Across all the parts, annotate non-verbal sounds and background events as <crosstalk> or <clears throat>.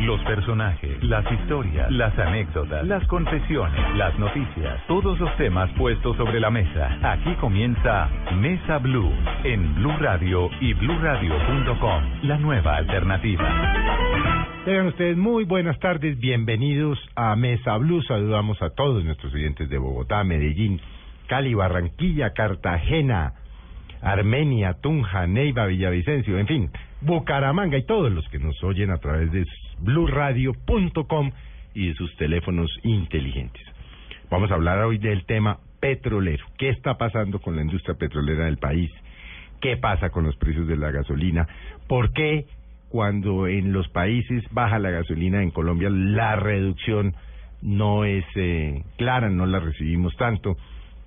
Los personajes, las historias, las anécdotas, las confesiones, las noticias, todos los temas puestos sobre la mesa. Aquí comienza Mesa Blue en Blue Radio y bluradio.com, la nueva alternativa. Tengan ustedes muy buenas tardes, bienvenidos a Mesa Blue. Saludamos a todos nuestros oyentes de Bogotá, Medellín, Cali, Barranquilla, Cartagena, Armenia, Tunja, Neiva, Villavicencio, en fin, Bucaramanga y todos los que nos oyen a través de blurradio.com y de sus teléfonos inteligentes. Vamos a hablar hoy del tema petrolero. ¿Qué está pasando con la industria petrolera del país? ¿Qué pasa con los precios de la gasolina? ¿Por qué cuando en los países baja la gasolina en Colombia la reducción no es eh, clara, no la recibimos tanto?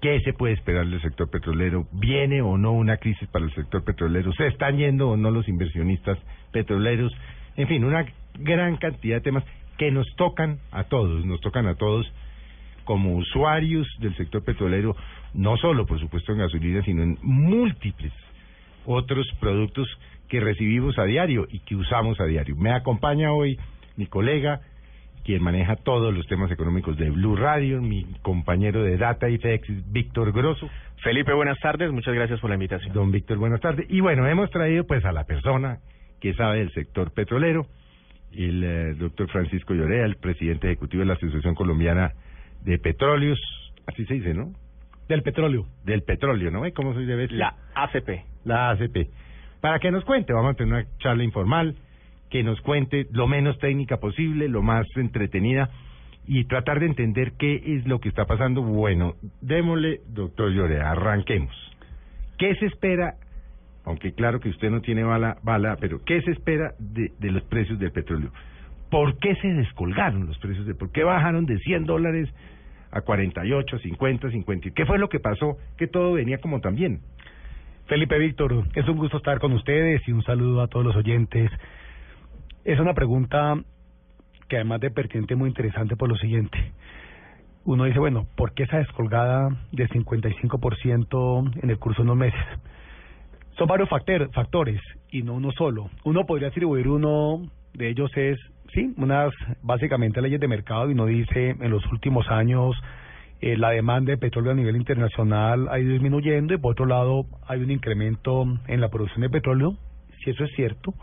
¿Qué se puede esperar del sector petrolero? ¿Viene o no una crisis para el sector petrolero? ¿Se están yendo o no los inversionistas petroleros? En fin, una gran cantidad de temas que nos tocan a todos, nos tocan a todos como usuarios del sector petrolero, no solo, por supuesto, en gasolina, sino en múltiples otros productos que recibimos a diario y que usamos a diario. Me acompaña hoy mi colega, quien maneja todos los temas económicos de Blue Radio, mi compañero de Data y FX, Víctor Grosso. Felipe, buenas tardes, muchas gracias por la invitación. Don Víctor, buenas tardes. Y bueno, hemos traído pues a la persona que sabe del sector petrolero, el eh, doctor Francisco Llorea, el presidente ejecutivo de la Asociación Colombiana de Petróleos, así se dice, ¿no? Del petróleo. Del petróleo, ¿no? ¿Cómo se debe La ACP. La ACP. Para que nos cuente, vamos a tener una charla informal, que nos cuente lo menos técnica posible, lo más entretenida y tratar de entender qué es lo que está pasando. Bueno, démosle, doctor Llorea, arranquemos. ¿Qué se espera aunque claro que usted no tiene bala, bala pero ¿qué se espera de, de los precios del petróleo? ¿Por qué se descolgaron los precios? de ¿Por qué bajaron de 100 dólares a 48, 50, 50? ¿Qué fue lo que pasó? Que todo venía como también. Felipe Víctor, es un gusto estar con ustedes y un saludo a todos los oyentes. Es una pregunta que además de pertinente muy interesante por lo siguiente. Uno dice, bueno, ¿por qué esa descolgada de 55% en el curso de unos meses? Son varios factores y no uno solo. Uno podría atribuir uno de ellos es, sí, unas básicamente leyes de mercado y uno dice en los últimos años eh, la demanda de petróleo a nivel internacional ha ido disminuyendo y por otro lado hay un incremento en la producción de petróleo, si eso es cierto.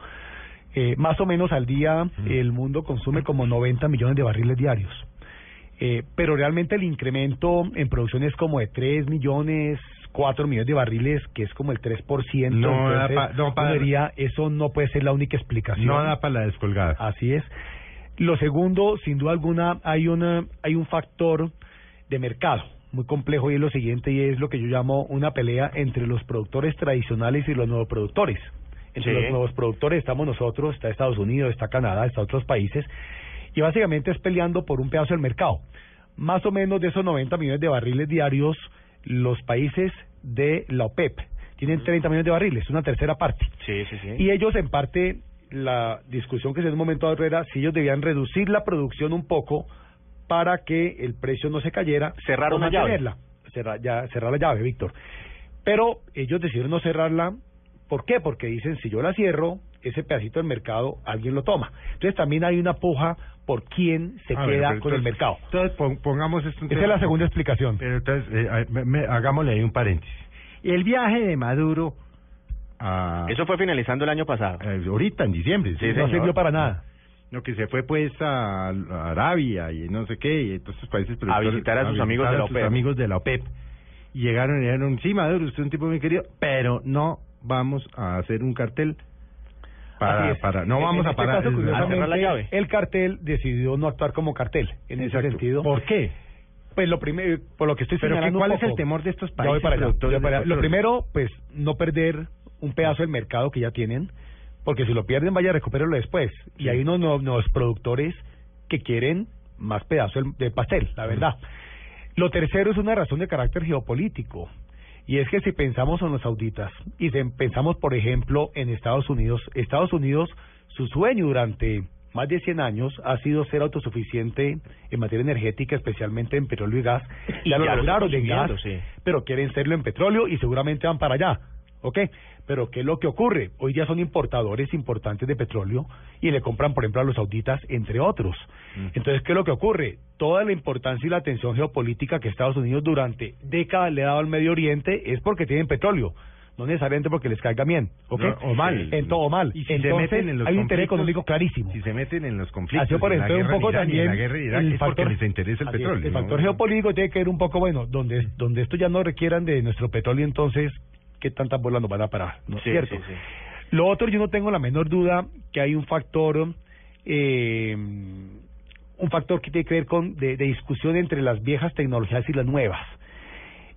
Eh, más o menos al día el mundo consume como 90 millones de barriles diarios. Eh, pero realmente el incremento en producción es como de 3 millones, 4 millones de barriles, que es como el 3%. No, da no eso no puede ser la única explicación. No da para la descolgada. Así es. Lo segundo, sin duda alguna, hay, una, hay un factor de mercado muy complejo y es lo siguiente y es lo que yo llamo una pelea entre los productores tradicionales y los nuevos productores. Entre los nuevos productores estamos nosotros, está Estados Unidos, está Canadá, está otros países y básicamente es peleando por un pedazo del mercado. Más o menos de esos 90 millones de barriles diarios, los países de la OPEP tienen 30 millones de barriles, una tercera parte. Sí, sí, sí. Y ellos, en parte, la discusión que se en un momento dado era si ellos debían reducir la producción un poco para que el precio no se cayera. Cerrar una llave. Cerrar, ya, cerrar la llave, Víctor. Pero ellos decidieron no cerrarla. ¿Por qué? Porque dicen, si yo la cierro, ese pedacito del mercado alguien lo toma. Entonces también hay una puja por quién se queda con el mercado. Entonces pongamos esto. Esa es la segunda explicación. Pero entonces eh, hagámosle ahí un paréntesis. El viaje de Maduro a... Eso fue finalizando el año pasado. Eh, ahorita, en diciembre. Sí, no sirvió para nada. No, que se fue pues a, Arabia y no sé qué, y todos estos países... A visitar a sus amigos de la OPEP. amigos de la OPEP. Y llegaron y dijeron, sí, Maduro, usted es un tipo muy querido, pero no vamos a hacer un cartel para, para no vamos a este parar cerrar la llave. El cartel decidió no actuar como cartel en ese sentido. ¿Por qué? Pues lo primero, por lo que estoy Pero ¿cuál es el temor de estos países? para Lo primero, pues no perder un pedazo del mercado que ya tienen, porque si lo pierden vaya a recuperarlo después. Y hay unos nuevos productores que quieren más pedazo de pastel, la verdad. Lo tercero es una razón de carácter geopolítico. Y es que si pensamos en los sauditas y pensamos, por ejemplo, en Estados Unidos, Estados Unidos, su sueño durante más de 100 años ha sido ser autosuficiente en materia energética, especialmente en petróleo y gas. Y ya lo lograron en gas, pero quieren serlo en petróleo y seguramente van para allá. ¿ok? Pero ¿qué es lo que ocurre? Hoy ya son importadores importantes de petróleo y le compran, por ejemplo, a los sauditas, entre otros. Entonces, ¿qué es lo que ocurre? Toda la importancia y la atención geopolítica que Estados Unidos durante décadas le ha dado al Medio Oriente es porque tienen petróleo no necesariamente porque les caiga bien, ¿ok? o mal. En todo mal. Y si se meten en los hay un interés económico clarísimo. Si se meten en los conflictos, Así, por ejemplo, un poco también la guerra el es factor, porque les interesa el petróleo. el factor geopolítico tiene que ver un poco, bueno, donde, donde esto ya no requieran de nuestro petróleo, entonces, ¿qué tantas bolas nos van a parar? ¿No es cierto? Sí, Lo otro, yo no tengo la menor duda que hay un factor... Eh, un factor que tiene que ver con de, de discusión entre las viejas tecnologías y las nuevas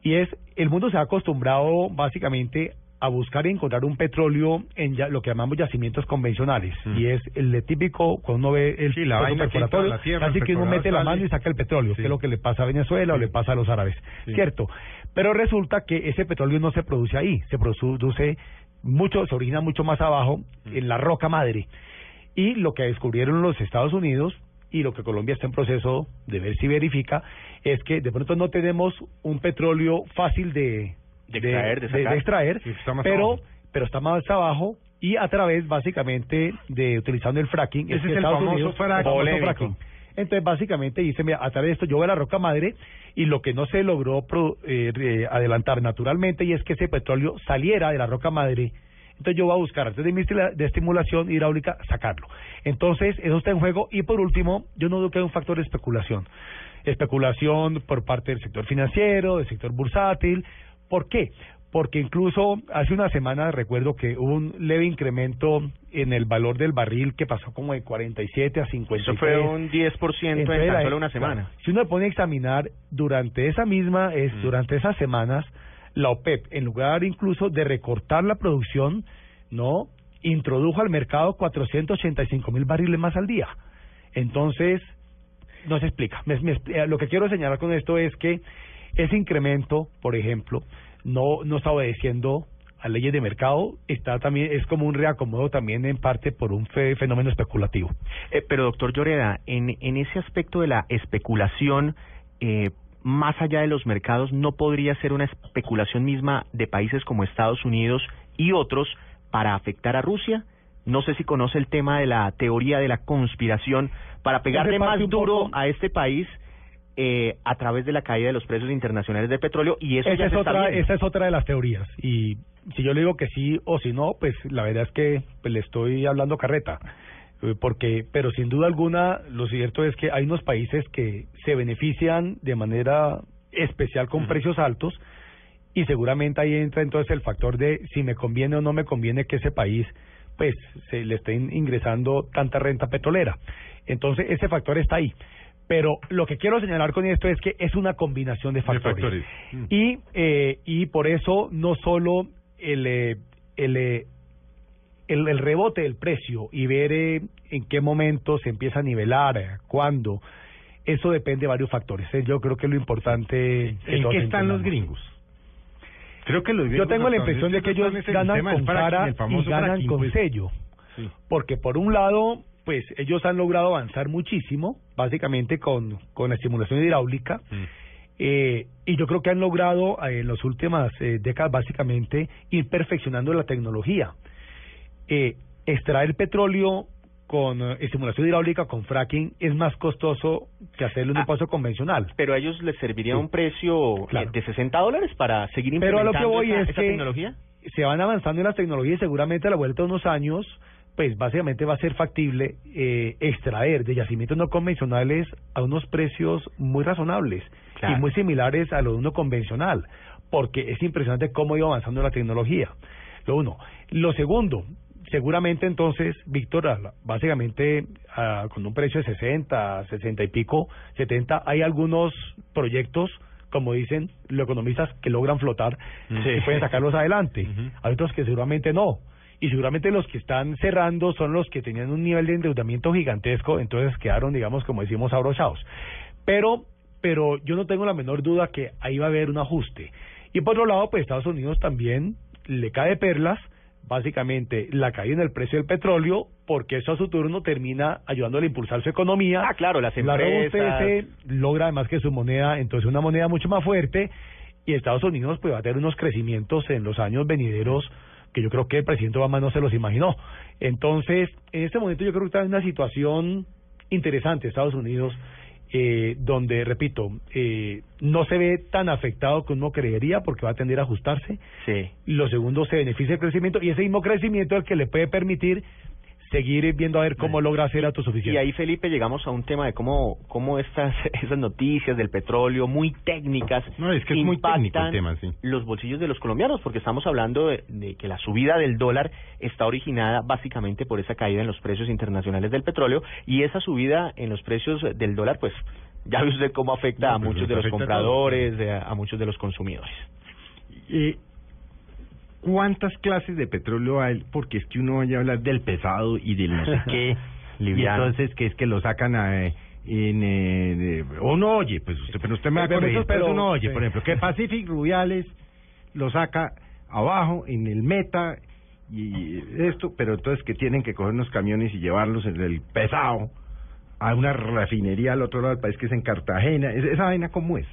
y es el mundo se ha acostumbrado básicamente a buscar y encontrar un petróleo en ya, lo que llamamos yacimientos convencionales. Mm. y es el típico cuando uno ve el sí, la perforatorio casi que uno mete la mano y saca el petróleo que es lo que le pasa a Venezuela o le pasa a los árabes. Cierto. Pero resulta que ese petróleo no se produce ahí se produce mucho se origina mucho más abajo mm. en la roca madre. Y lo que descubrieron los Estados Unidos y lo que Colombia está en proceso de ver si verifica es que de pronto no tenemos un petróleo fácil de, de extraer, de, extraer pero, pero está más abajo y a través básicamente de utilizando el fracking. Ese es, el famoso, fracking. Entonces, básicamente dice, mira, a través de esto yo voy a la roca madre y lo que no se logró eh, adelantar naturalmente y es que ese petróleo saliera de la roca madre entonces yo voy a buscar, antes de mi de estimulación hidráulica, sacarlo. Entonces, eso está en juego. Y por último, yo no dudo que hay un factor de especulación. Especulación por parte del sector financiero, del sector bursátil. ¿Por qué? Porque incluso hace una semana recuerdo que hubo un leve incremento en el valor del barril que pasó como de 47 a 53. Eso fue un 10% en tan solo una semana. Si uno pone a examinar durante esa misma, es, mm. durante esas semanas, la OPEP, en lugar incluso de recortar la producción, no introdujo al mercado 485 mil barriles más al día. Entonces, no se explica. Eh, lo que quiero señalar con esto es que ese incremento, por ejemplo, no, no está obedeciendo a leyes de mercado, está también es como un reacomodo también en parte por un fenómeno especulativo. Eh, pero doctor Lloreda, en, en ese aspecto de la especulación, eh, más allá de los mercados, no podría ser una especulación misma de países como Estados Unidos y otros para afectar a Rusia? No sé si conoce el tema de la teoría de la conspiración para pegarle más duro a este país eh, a través de la caída de los precios internacionales de petróleo y eso esa es otra esa es otra de las teorías y si yo le digo que sí o si no pues la verdad es que pues, le estoy hablando carreta eh, porque pero sin duda alguna lo cierto es que hay unos países que se benefician de manera especial con precios altos y seguramente ahí entra entonces el factor de si me conviene o no me conviene que ese país pues se le esté ingresando tanta renta petrolera. Entonces ese factor está ahí. Pero lo que quiero señalar con esto es que es una combinación de factores. Mm. Y, eh, y por eso no solo el, eh, el, eh, el, el, rebote del precio y ver eh, en qué momento se empieza a nivelar, cuándo, eso depende de varios factores. Yo creo que lo importante... ¿En qué están los gringos? Creo que Yo tengo la impresión de que ellos ganan con cara y ganan con sello. Porque por un lado, pues ellos han logrado avanzar muchísimo, básicamente con, con la estimulación hidráulica. Mm. Eh, y yo creo que han logrado eh, en las últimas eh, décadas básicamente ir perfeccionando la tecnología. Eh, extraer petróleo con estimulación hidráulica, con fracking, es más costoso que hacerlo en un ah, paso convencional. Pero a ellos les serviría un precio de 60 dólares para seguir implementando pero a lo que voy esa, es que tecnología. Se van avanzando en las tecnologías y seguramente a la vuelta de unos años, pues básicamente va a ser factible eh, extraer de yacimientos no convencionales a unos precios muy razonables y muy similares a lo de uno convencional, porque es impresionante cómo iba avanzando la tecnología. Lo uno. Lo segundo, seguramente entonces, Víctor, básicamente con un precio de 60, 60 y pico, 70, hay algunos proyectos, como dicen los economistas, que logran flotar y pueden sacarlos adelante. <laughs> Hay otros que seguramente no. Y seguramente los que están cerrando son los que tenían un nivel de endeudamiento gigantesco, entonces quedaron, digamos, como decimos, abrochados. Pero, pero yo no tengo la menor duda que ahí va a haber un ajuste. Y por otro lado, pues Estados Unidos también le cae perlas básicamente la caída en el precio del petróleo, porque eso a su turno termina ayudándole a impulsar su economía. Ah, claro, las empresas. La logra además que su moneda, entonces una moneda mucho más fuerte, y Estados Unidos pues va a tener unos crecimientos en los años venideros que yo creo que el presidente Obama no se los imaginó. Entonces, en este momento yo creo que está en una situación interesante Estados Unidos, eh, donde, repito, eh, no se ve tan afectado como uno creería porque va a tender a ajustarse. Sí. Lo segundo, se beneficia el crecimiento y ese mismo crecimiento es el que le puede permitir seguir viendo a ver cómo logra hacer autosuficiencia. Y ahí, Felipe, llegamos a un tema de cómo, cómo estas <laughs> esas noticias del petróleo muy técnicas No, es que es muy técnico el impactan tema, sí. los bolsillos de los colombianos, porque estamos hablando de, de que la subida del dólar está originada básicamente por esa caída en los precios internacionales del petróleo y esa subida en los precios del dólar, pues ya ve usted cómo afecta No, a pues muchos de los a compradores, de- a muchos de los consumidores. Eh, ¿Cuántas clases de petróleo hay? Porque es que uno vaya a hablar del pesado y del no sé <laughs> qué. y entonces que es que lo sacan a, eh, en... eh, de- uno oye, pues usted, pero usted me va a corregir, pero uno oye, por ejemplo, que <laughs> Pacific Rubiales lo saca abajo en el meta y esto, pero entonces que tienen que coger unos camiones y llevarlos en el pesado a una refinería al otro lado del país que es en Cartagena. ¿Es- ¿Esa vaina cómo es?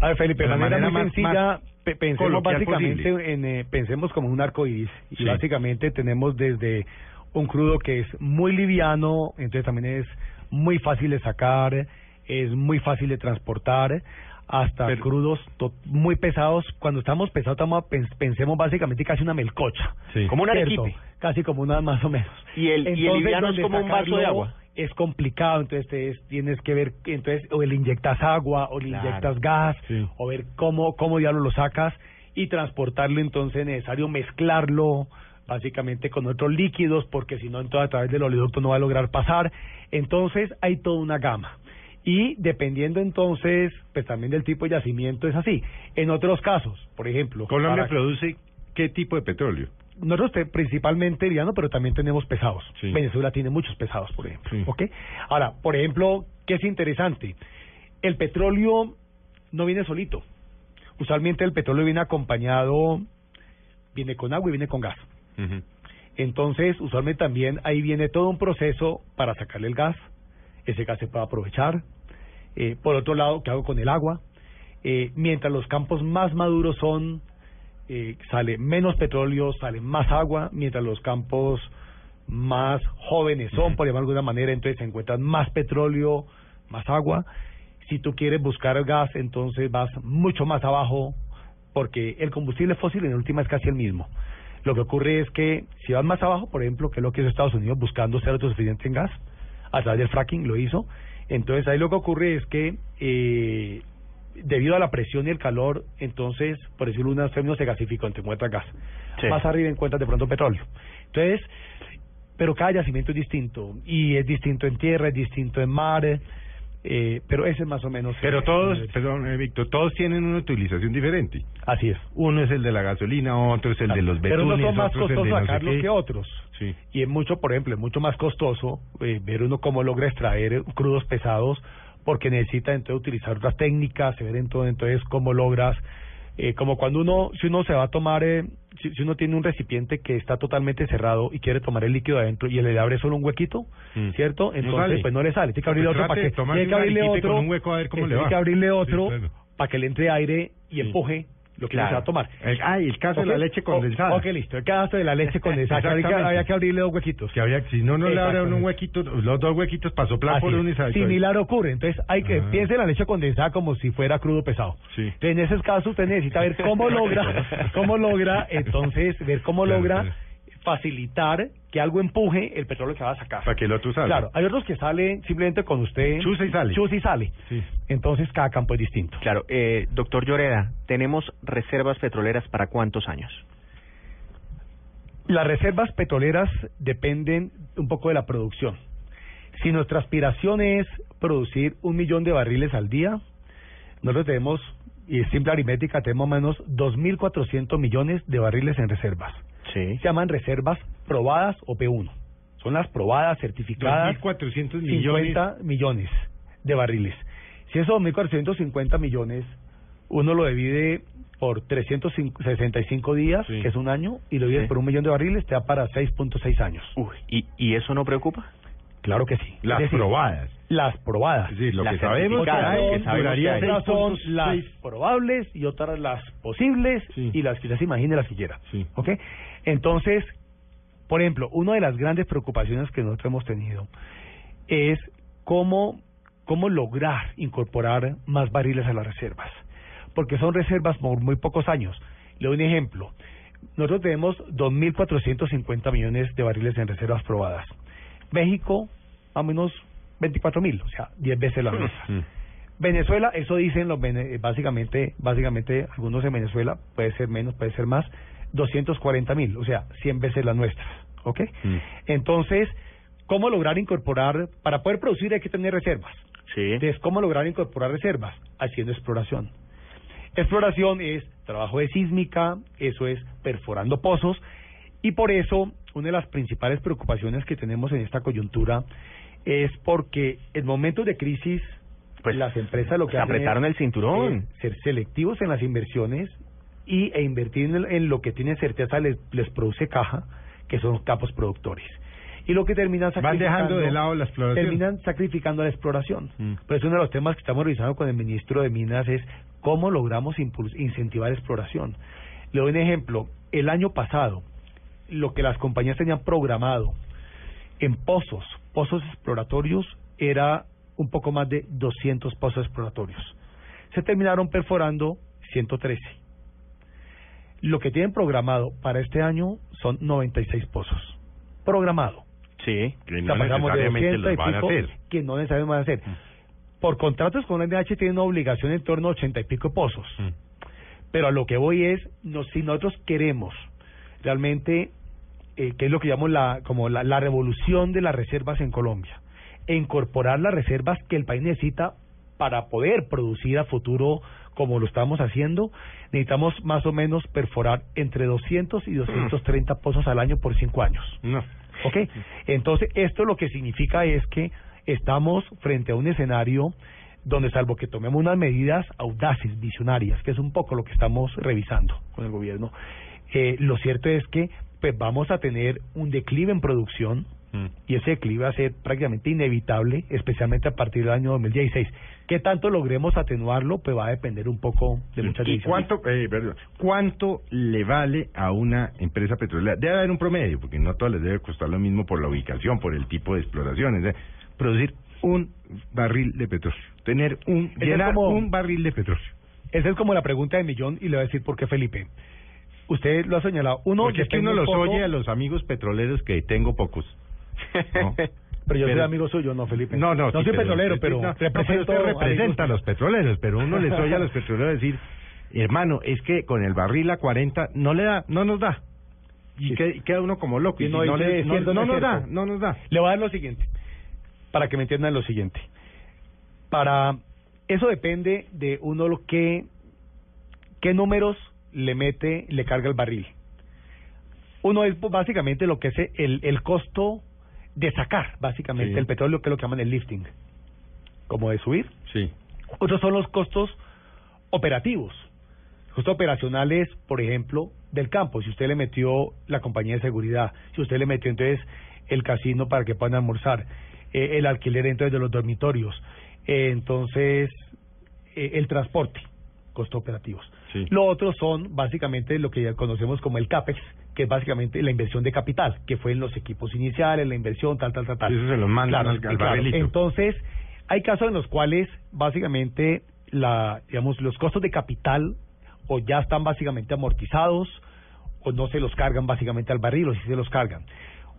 A ver, Felipe, De manera, manera muy más- sencilla, más pensemos básicamente posible. en, eh, pensemos como un arco iris. Y Sí. básicamente tenemos desde un crudo que es muy liviano, entonces también es muy fácil de sacar, es muy fácil de transportar, hasta Pero- crudos to- muy pesados. Cuando estamos pesados, estamos, pens- pensemos básicamente casi una melcocha. Sí. Como un ¿cierto? arequipe. Casi como una más o menos. Y el, y el liviano es como un vaso de agua. Es complicado, entonces te- tienes que ver, entonces o le inyectas agua o le Claro. inyectas gas Sí. o ver cómo cómo diablo lo sacas y transportarlo, entonces es necesario mezclarlo básicamente con otros líquidos porque si no entonces a través del oleoducto no va a lograr pasar. Entonces hay toda una gama. Y dependiendo entonces, pues también del tipo de yacimiento es así. En otros casos, por ejemplo, Colombia para- produce qué tipo de petróleo? Nosotros te- principalmente liviano, pero también tenemos pesados. Sí. Venezuela tiene muchos pesados, por ejemplo. Sí. ¿ok? Ahora, por ejemplo, ¿qué es interesante? El petróleo no viene solito. Usualmente el petróleo viene acompañado, viene con agua y viene con gas. Entonces, usualmente también ahí viene todo un proceso para sacarle el gas. Ese gas se puede aprovechar. Eh, por otro lado, ¿qué hago con el agua? Eh, mientras los campos más maduros son, eh, sale menos petróleo, sale más agua, mientras los campos más jóvenes son, por llamarlo de alguna manera, entonces se encuentran más petróleo, más agua. Si tú quieres buscar gas, entonces vas mucho más abajo, porque el combustible fósil en última es casi el mismo. Lo que ocurre es que si vas más abajo, por ejemplo, que es lo que hizo Estados Unidos buscando ser autosuficiente en gas, a través del fracking lo hizo, entonces ahí lo que ocurre es que eh, debido a la presión y el calor, entonces, por decirlo en unos términos, se gasificó, te encuentras gas. Sí. Más arriba encuentras de pronto petróleo. Entonces, pero cada yacimiento es distinto, y es distinto en tierra, es distinto en mar, eh, pero ese es más o menos... Pero todos, perdón, eh, Víctor, todos tienen una utilización diferente. Así es. Uno es el de la gasolina, otro es el de los pero betunes, unos son más costosos sacarlos que otros. Sí. Y es mucho, por ejemplo, es mucho más costoso eh, ver uno cómo logra extraer crudos pesados porque necesita entonces utilizar otras técnicas, ver entonces, entonces cómo logras, eh, como cuando uno, si uno se va a tomar, eh, si, si uno tiene un recipiente que está totalmente cerrado y quiere tomar el líquido adentro y le abre solo un huequito, Mm. ¿cierto? No Entonces, sale. pues no le sale, tiene que abrirle Pues otro para que, tiene que abrirle otro, con un hueco a ver cómo le tiene que abrirle otro para que le entre aire y empuje lo que Claro. se va a tomar. El, ah, y el caso de la leche o- condensada. Ok, listo. El caso de la leche condensada. que habría, que, abrirle dos huequitos. Que había, si no, no le abren un huequito, los dos huequitos para soplar Así por uno y Similar ocurre. Entonces, hay que Ah. piense en la leche condensada como si fuera crudo pesado. Sí. Entonces, en esos casos, usted necesita ver cómo logra, <laughs> cómo logra, entonces, ver cómo logra. Facilitar que algo empuje el petróleo que va a sacar. Para que el otro salga. Claro, hay otros que salen simplemente con usted. Chuza y sale. Chuza y sale. Sí. Entonces, cada campo es distinto. Claro, eh, doctor Lloreda, ¿tenemos reservas petroleras para cuántos años? Las reservas petroleras dependen un poco de la producción. Si nuestra aspiración es producir un millón de barriles al día, nosotros tenemos, y es simple aritmética, tenemos menos 2.400 millones de barriles en reservas. Sí. Se llaman reservas probadas o P1. Son las probadas, certificadas, 2.400 millones. 50 millones de barriles. Si esos 2.450 millones uno lo divide por 365 días, Sí. que es un año, y lo divide Sí. por un millón de barriles, te da para 6.6 años. Uy, ¿y, ¿Y eso no preocupa? Claro que sí. Las decir, probadas. Las probadas. Lo Las que sabemos que hay, que sabemos que hay. Son 6.6. las probables y otras las posibles Sí. y las que ya se imagine las que quiera. Sí. ¿Ok? Entonces, por ejemplo, una de las grandes preocupaciones que nosotros hemos tenido es cómo, cómo lograr incorporar más barriles a las reservas. Porque son reservas por muy pocos años. Le doy un ejemplo. Nosotros tenemos 2.450 millones de barriles en reservas probadas. México, o menos 24.000, o sea, 10 veces la nuestra. Mm. Venezuela, eso dicen los vene- básicamente, básicamente algunos en Venezuela, puede ser menos, puede ser más, 240 mil, o sea, 100 veces las nuestras, ¿ok? Mm. Entonces, ¿cómo lograr incorporar, para poder producir hay que tener reservas? Sí. Entonces, ¿cómo lograr incorporar reservas? Haciendo exploración. Exploración es trabajo de sísmica, eso es perforando pozos, y por eso una de las principales preocupaciones que tenemos en esta coyuntura es porque en momentos de crisis, Pues, las empresas lo que se hacen apretaron es, el cinturón. eh, ser selectivos en las inversiones y e invertir en, en lo que tienen certeza les, les produce caja, que son campos productores. Y lo que terminan Van dejando sacrificando- de lado la exploración. terminan sacrificando la exploración. Mm. Pues uno de los temas que estamos revisando con el ministro de Minas es cómo logramos incentivar la exploración. Le doy un ejemplo. El año pasado, lo que las compañías tenían programado en pozos, pozos exploratorios, era un poco más de 200 pozos exploratorios. Se terminaron perforando 113. Lo que tienen programado para este año son 96 pozos. Programado. Sí. Que O no sea, necesariamente 200 y los van a pico hacer. que no necesariamente van a hacer. Por contratos con la NH tienen una obligación en torno a 80 y pico pozos. Mm. Pero a lo que voy es, no, si nosotros queremos realmente, eh, que es lo que llamo la, como la, la revolución de las reservas en Colombia, e incorporar las reservas que el país necesita para poder producir a futuro como lo estamos haciendo, necesitamos más o menos perforar entre 200 y 230 pozos al año por cinco años. No. ¿Ok? Entonces, esto lo que significa es que estamos frente a un escenario donde, salvo que tomemos unas medidas audaces, visionarias, que es un poco lo que estamos revisando con el gobierno, eh, lo cierto es que pues vamos a tener un declive en producción Mm. y ese declive va a ser prácticamente inevitable, especialmente a partir del año 2016. ¿Qué tanto logremos atenuarlo? Pues va a depender un poco de muchas ¿Y decisiones. cuánto, eh, perdón, cuánto le vale a una empresa petrolera? Debe haber un promedio, porque no a todas les debe costar lo mismo por la ubicación, por el tipo de exploraciones. ¿eh? Producir un barril de petróleo, tener un, llenar como- un barril de petróleo. Esa es como la pregunta de millón y le voy a decir por qué, Felipe. Usted lo ha señalado. Uno, Porque es que uno un los poco- oye a los amigos petroleros que tengo pocos. No. <laughs> Pero yo soy amigo suyo, no, Felipe. No, no, No sí, soy petrolero, pero no, no, represento pero usted representa a los petroleros, pero uno les oye a los <laughs> petroleros decir, hermano, es que con el barril a 40 no le da, no nos da. Y Sí. que- queda uno como loco. Y Y no le, nos da, no nos da. Le voy a dar lo siguiente, para que me entiendan lo siguiente. Para eso depende de uno lo que qué números le mete, le carga el barril. Uno es pues, básicamente lo que es el, el costo de sacar, básicamente, Sí. el petróleo, que es lo que llaman el lifting, como de subir. Sí. Otros son los costos operativos, costos operacionales, por ejemplo, del campo. Si usted le metió la compañía de seguridad, si usted le metió entonces el casino para que puedan almorzar, eh, el alquiler entonces de los dormitorios, eh, entonces eh, el transporte, costos operativos. Sí. Lo otro son básicamente lo que ya conocemos como el CAPEX, que es básicamente la inversión de capital, que fue en los equipos iniciales, la inversión, tal, tal, tal, tal. Eso se los mandan Claro, al, al claro. Entonces, hay casos en los cuales básicamente la, digamos, los costos de capital o ya están básicamente amortizados o no se los cargan básicamente al barril o si se los cargan.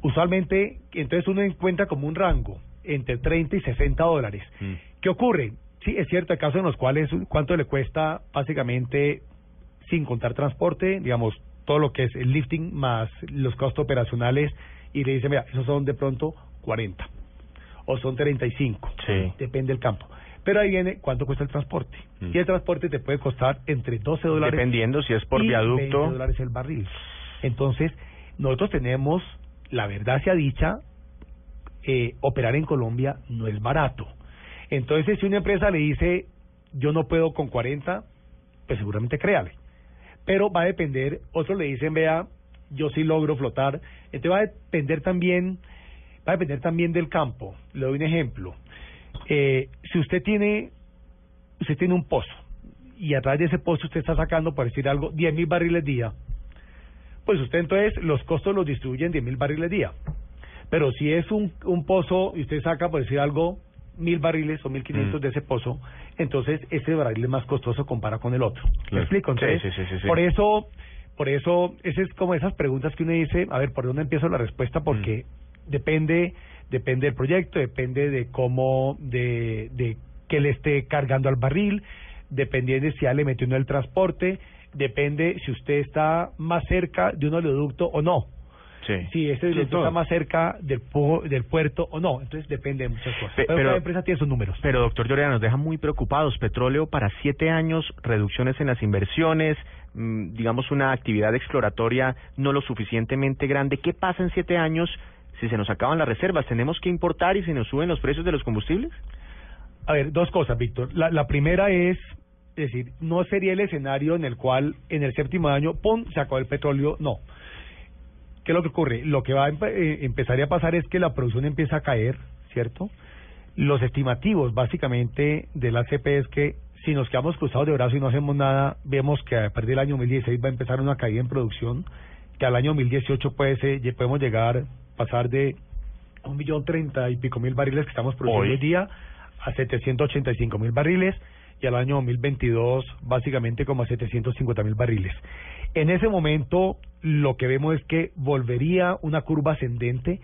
Usualmente, entonces uno encuentra como un rango entre 30 y 60 dólares. Mm. ¿Qué ocurre? Sí, es cierto, hay casos en los cuales cuánto le cuesta básicamente sin contar transporte, digamos, todo lo que es el lifting más los costos operacionales y le dice, mira, esos son de pronto 40 o son 35, Sí. depende del campo. Pero ahí viene cuánto cuesta el transporte. Mm. Y el transporte te puede costar entre 12 dólares Dependiendo si es por y 20 viaducto. dólares el barril. Entonces, nosotros tenemos, la verdad sea dicha, eh, operar en Colombia no es barato. Entonces, si una empresa le dice, yo no puedo con 40, pues seguramente créale. Pero va a depender, otros le dicen, vea, yo sí logro flotar. Entonces va a depender también, Va a depender también del campo. Le doy un ejemplo. Eh, si usted tiene, usted tiene un pozo y a través de ese pozo usted está sacando, por decir algo, 10 mil barriles día, pues usted entonces los costos los distribuye en 10 mil barriles día. Pero si es un, un pozo y usted saca, por decir algo, mil barriles o mil quinientos Mm. de ese pozo, entonces ese barril es más costoso comparado con el otro. ¿Me Claro. explico? Entonces, Sí, sí, sí, por eso, por eso, ese es como esas preguntas que uno dice, a ver, ¿por dónde empiezo la respuesta? Porque depende, depende del proyecto, depende de cómo, de, de que le esté cargando al barril, dependiendo de si ya le metió en el transporte, depende si usted está más cerca de un oleoducto o no Sí. si oleoducto todo. está más cerca del pu- del puerto o no. Entonces depende de muchas cosas. Pe- pero, pero- cada empresa tiene sus números. Pero, doctor Lloreda, nos deja muy preocupados. Petróleo para siete años, reducciones en las inversiones, mm, digamos una actividad exploratoria no lo suficientemente grande. ¿Qué pasa en siete años si se nos acaban las reservas? ¿Tenemos que importar y se nos suben los precios de los combustibles? A ver, dos cosas, Víctor. La, la primera es, es decir, no sería el escenario en el cual en el séptimo año, ¡pum!, se acabó el petróleo. No. ¿Qué es lo que ocurre? Lo que va a eh, empezaría a pasar es que la producción empieza a caer, ¿cierto? Los estimativos, básicamente, de la CP es que si nos quedamos cruzados de brazos y no hacemos nada, vemos que a partir del año 2016 va a empezar una caída en producción, que al año 2018 puede ser, podemos llegar, pasar de un millón treinta y pico mil barriles que estamos produciendo Hoy. hoy día a 785 mil barriles y al año 2022 básicamente como a 750 mil barriles. En ese momento lo que vemos es que volvería una curva ascendente,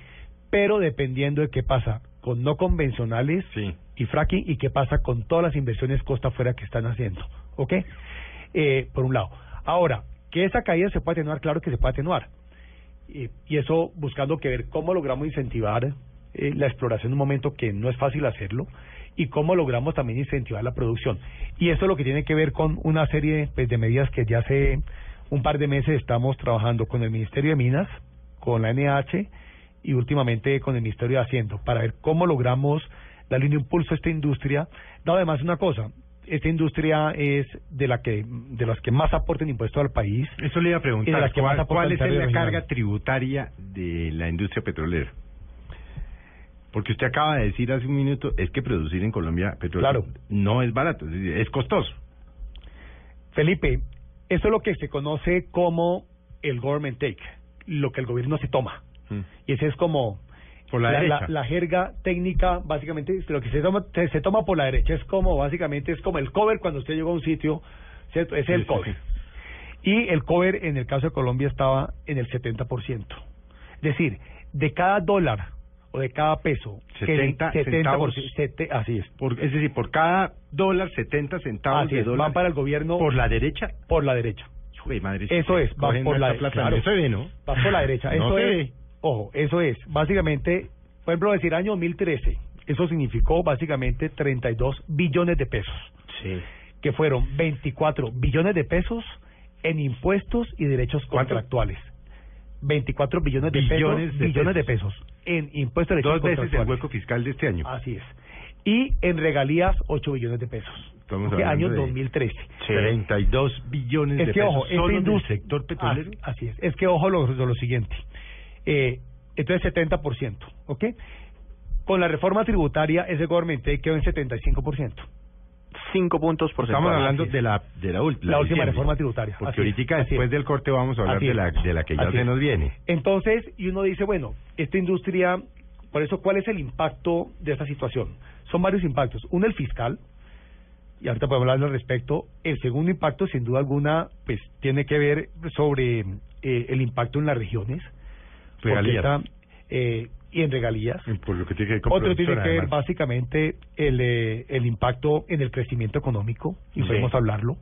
pero dependiendo de qué pasa con no convencionales Sí. y fracking y qué pasa con todas las inversiones costa afuera que están haciendo. ¿Ok? Eh, por un lado. Ahora, que esa caída se puede atenuar, claro que se puede atenuar. Y, y eso buscando que ver cómo logramos incentivar eh, la exploración en un momento que no es fácil hacerlo y cómo logramos también incentivar la producción. Y eso es lo que tiene que ver con una serie pues, de medidas que ya hace un par de meses estamos trabajando con el Ministerio de Minas, con la NH y últimamente con el Ministerio de Hacienda para ver cómo logramos darle un impulso a esta industria. Dado además una cosa, esta industria es de la que de las que más aportan impuestos al país. Eso le iba a Y de preguntar, las que ¿cuál, más aportan cuál es la carga tributaria de la industria petrolera? Porque usted acaba de decir hace un minuto, es que producir en Colombia petróleo Claro. no es barato, es costoso. Felipe, eso es lo que se conoce como el government take, lo que el gobierno se toma. Y ese es como Por la, la, la jerga técnica, básicamente, lo que se toma, se, se toma por la derecha. Es como, básicamente, es como el cover cuando usted llega a un sitio, ¿cierto? Ese es el sí, cover. Y el cover, en el caso de Colombia, estaba en el 70%. Es decir, de cada dólar o de cada peso, que le- 70 70%, centavos. sete- así es. Por- es decir, por cada dólar, 70 centavos Así de es, dólar van para el gobierno por la derecha. por la derecha. Jue madre, Eso es, va por la- plata. claro. No ve, ¿no? Va por la derecha. <laughs> No Eso se es, ojo, eso es, básicamente, por ejemplo, decir año 2013, eso significó básicamente 32 billones de pesos, Sí. que fueron 24 billones de pesos en impuestos y derechos ¿Cuánto? contractuales. 24 billones de Billones pesos, de billones de pesos. En impuestos derechos Dos veces el hueco fiscal de este año. Así es. Y en regalías 8 billones de pesos. Estamos hablando año de 2013. 32 billones Es de que, pesos ojo, solo del industria- sector petrolero. Ah, así es. Es que, ojo, lo, lo, lo siguiente. Eh, entonces, 70%, ¿ok? Con la reforma tributaria, ese government quedó en 75%. Cinco puntos por Estamos hablando de la de la, ult- La, última reforma tributaria. Porque Así ahorita después es. del corte vamos a hablar Así de la de la que ya Así se es. nos viene. Entonces, y uno dice, bueno, esta industria, por eso, ¿cuál es el impacto de esta situación? Son varios impactos. Uno, el fiscal, y ahorita podemos hablar al respecto. El segundo impacto, sin duda alguna, pues tiene que ver sobre eh, el impacto en las regiones. está, eh, y en regalías. Por lo que tiene que ver con Otro tiene que ver básicamente el, eh, el impacto en el crecimiento económico, y Sí. podemos hablarlo.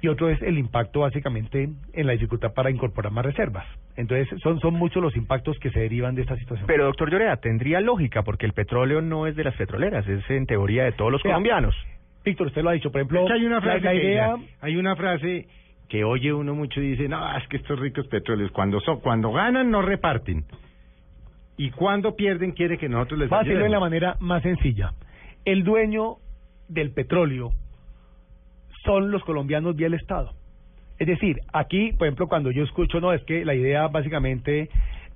Y otro es el impacto básicamente en la dificultad para incorporar más reservas. Entonces, son, son muchos los impactos que se derivan de esta situación. Pero, doctor Lloreda, tendría lógica porque el petróleo no es de las petroleras, es en teoría de todos los colombianos. Víctor, usted lo ha dicho, por ejemplo, hay una frase la, que idea... hay una frase que oye uno mucho y dice, no, es que estos ricos petróleos cuando son, cuando ganan no reparten. Y cuando pierden quiere que nosotros les Va a decirlo de la ayudemos. manera más sencilla. El dueño del petróleo son los colombianos vía el Estado. Es decir, aquí, por ejemplo, cuando yo escucho, no, es que la idea básicamente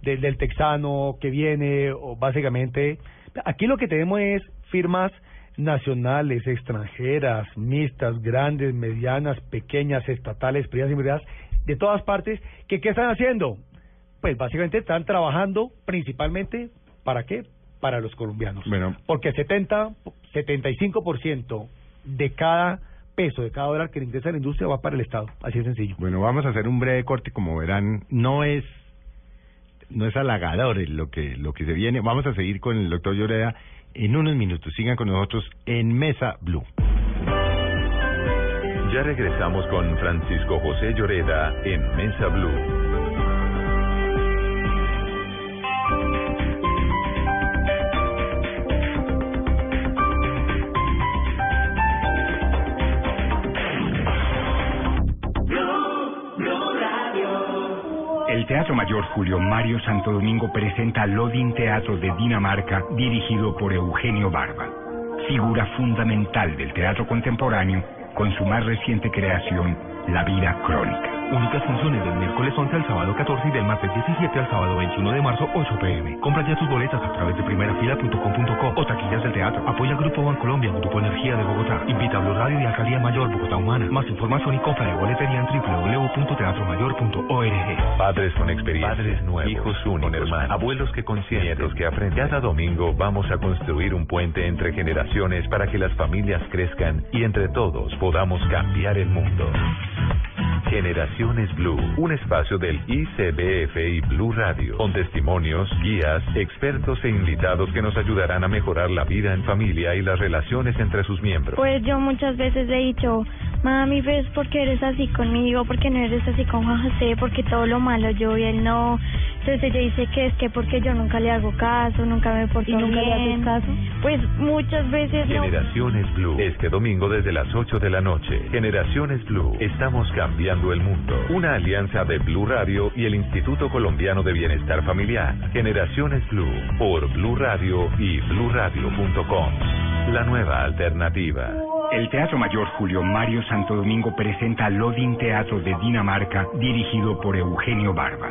del, del texano que viene, o básicamente, aquí lo que tenemos es firmas nacionales, extranjeras, mixtas, grandes, medianas, pequeñas, estatales, privadas y privadas, de todas partes, que ¿qué están haciendo? Pues básicamente están trabajando principalmente, ¿para qué? Para los colombianos. Bueno. Porque 70, 75% de cada peso, de cada dólar que le ingresa a la industria va para el Estado. Así de sencillo. Bueno, vamos a hacer un breve corte, como verán, no es no es halagador lo que lo que se viene. Vamos a seguir con el doctor Lloreda en unos minutos. Sigan con nosotros en Mesa Blue. Ya regresamos con Francisco José Lloreda en Mesa Blue. Teatro Mayor Julio Mario Santo Domingo presenta Lodin Teatro de Dinamarca, dirigido por Eugenio Barba, figura fundamental del teatro contemporáneo con su más reciente creación, La Vida Crónica. Únicas funciones del miércoles 11 al sábado 14 y del martes 17 al sábado 21 de marzo 8 pm. Compra ya tus boletas a través de primerafila.com.co o taquillas del teatro. Apoya al Grupo Bancolombia, Grupo Energía de Bogotá. Invita a Blue Radio y Alcaldía Mayor Bogotá Humana. Más información y compra de boletería en www.teatromayor.org. Padres con experiencia, Padres nuevos, hijos únicos, hermanos, abuelos que consienten, nietos que aprenden. Cada domingo vamos a construir un puente entre generaciones para que las familias crezcan y entre todos podamos cambiar el mundo. Generaciones Blue, un espacio del ICBF y Blue Radio, con testimonios, guías, expertos e invitados que nos ayudarán a mejorar la vida en familia y las relaciones entre sus miembros. Pues yo muchas veces he dicho, mami, ¿ves por qué eres así conmigo? ¿Por qué no eres así con Juan José? Porque todo lo malo yo y él no. Entonces ella dice que es que porque yo nunca le hago caso, nunca me porto ¿Y nunca le haces caso? Pues muchas veces no. Generaciones Blue, este domingo desde las 8 de la noche. Generaciones Blue, estamos cambiando el mundo. Una alianza de Blue Radio y el Instituto Colombiano de Bienestar Familiar. Generaciones Blue, por Blue Radio y bluradio.com. La nueva alternativa. El Teatro Mayor Julio Mario Santo Domingo presenta Lodin Teatro de Dinamarca, dirigido por Eugenio Barba,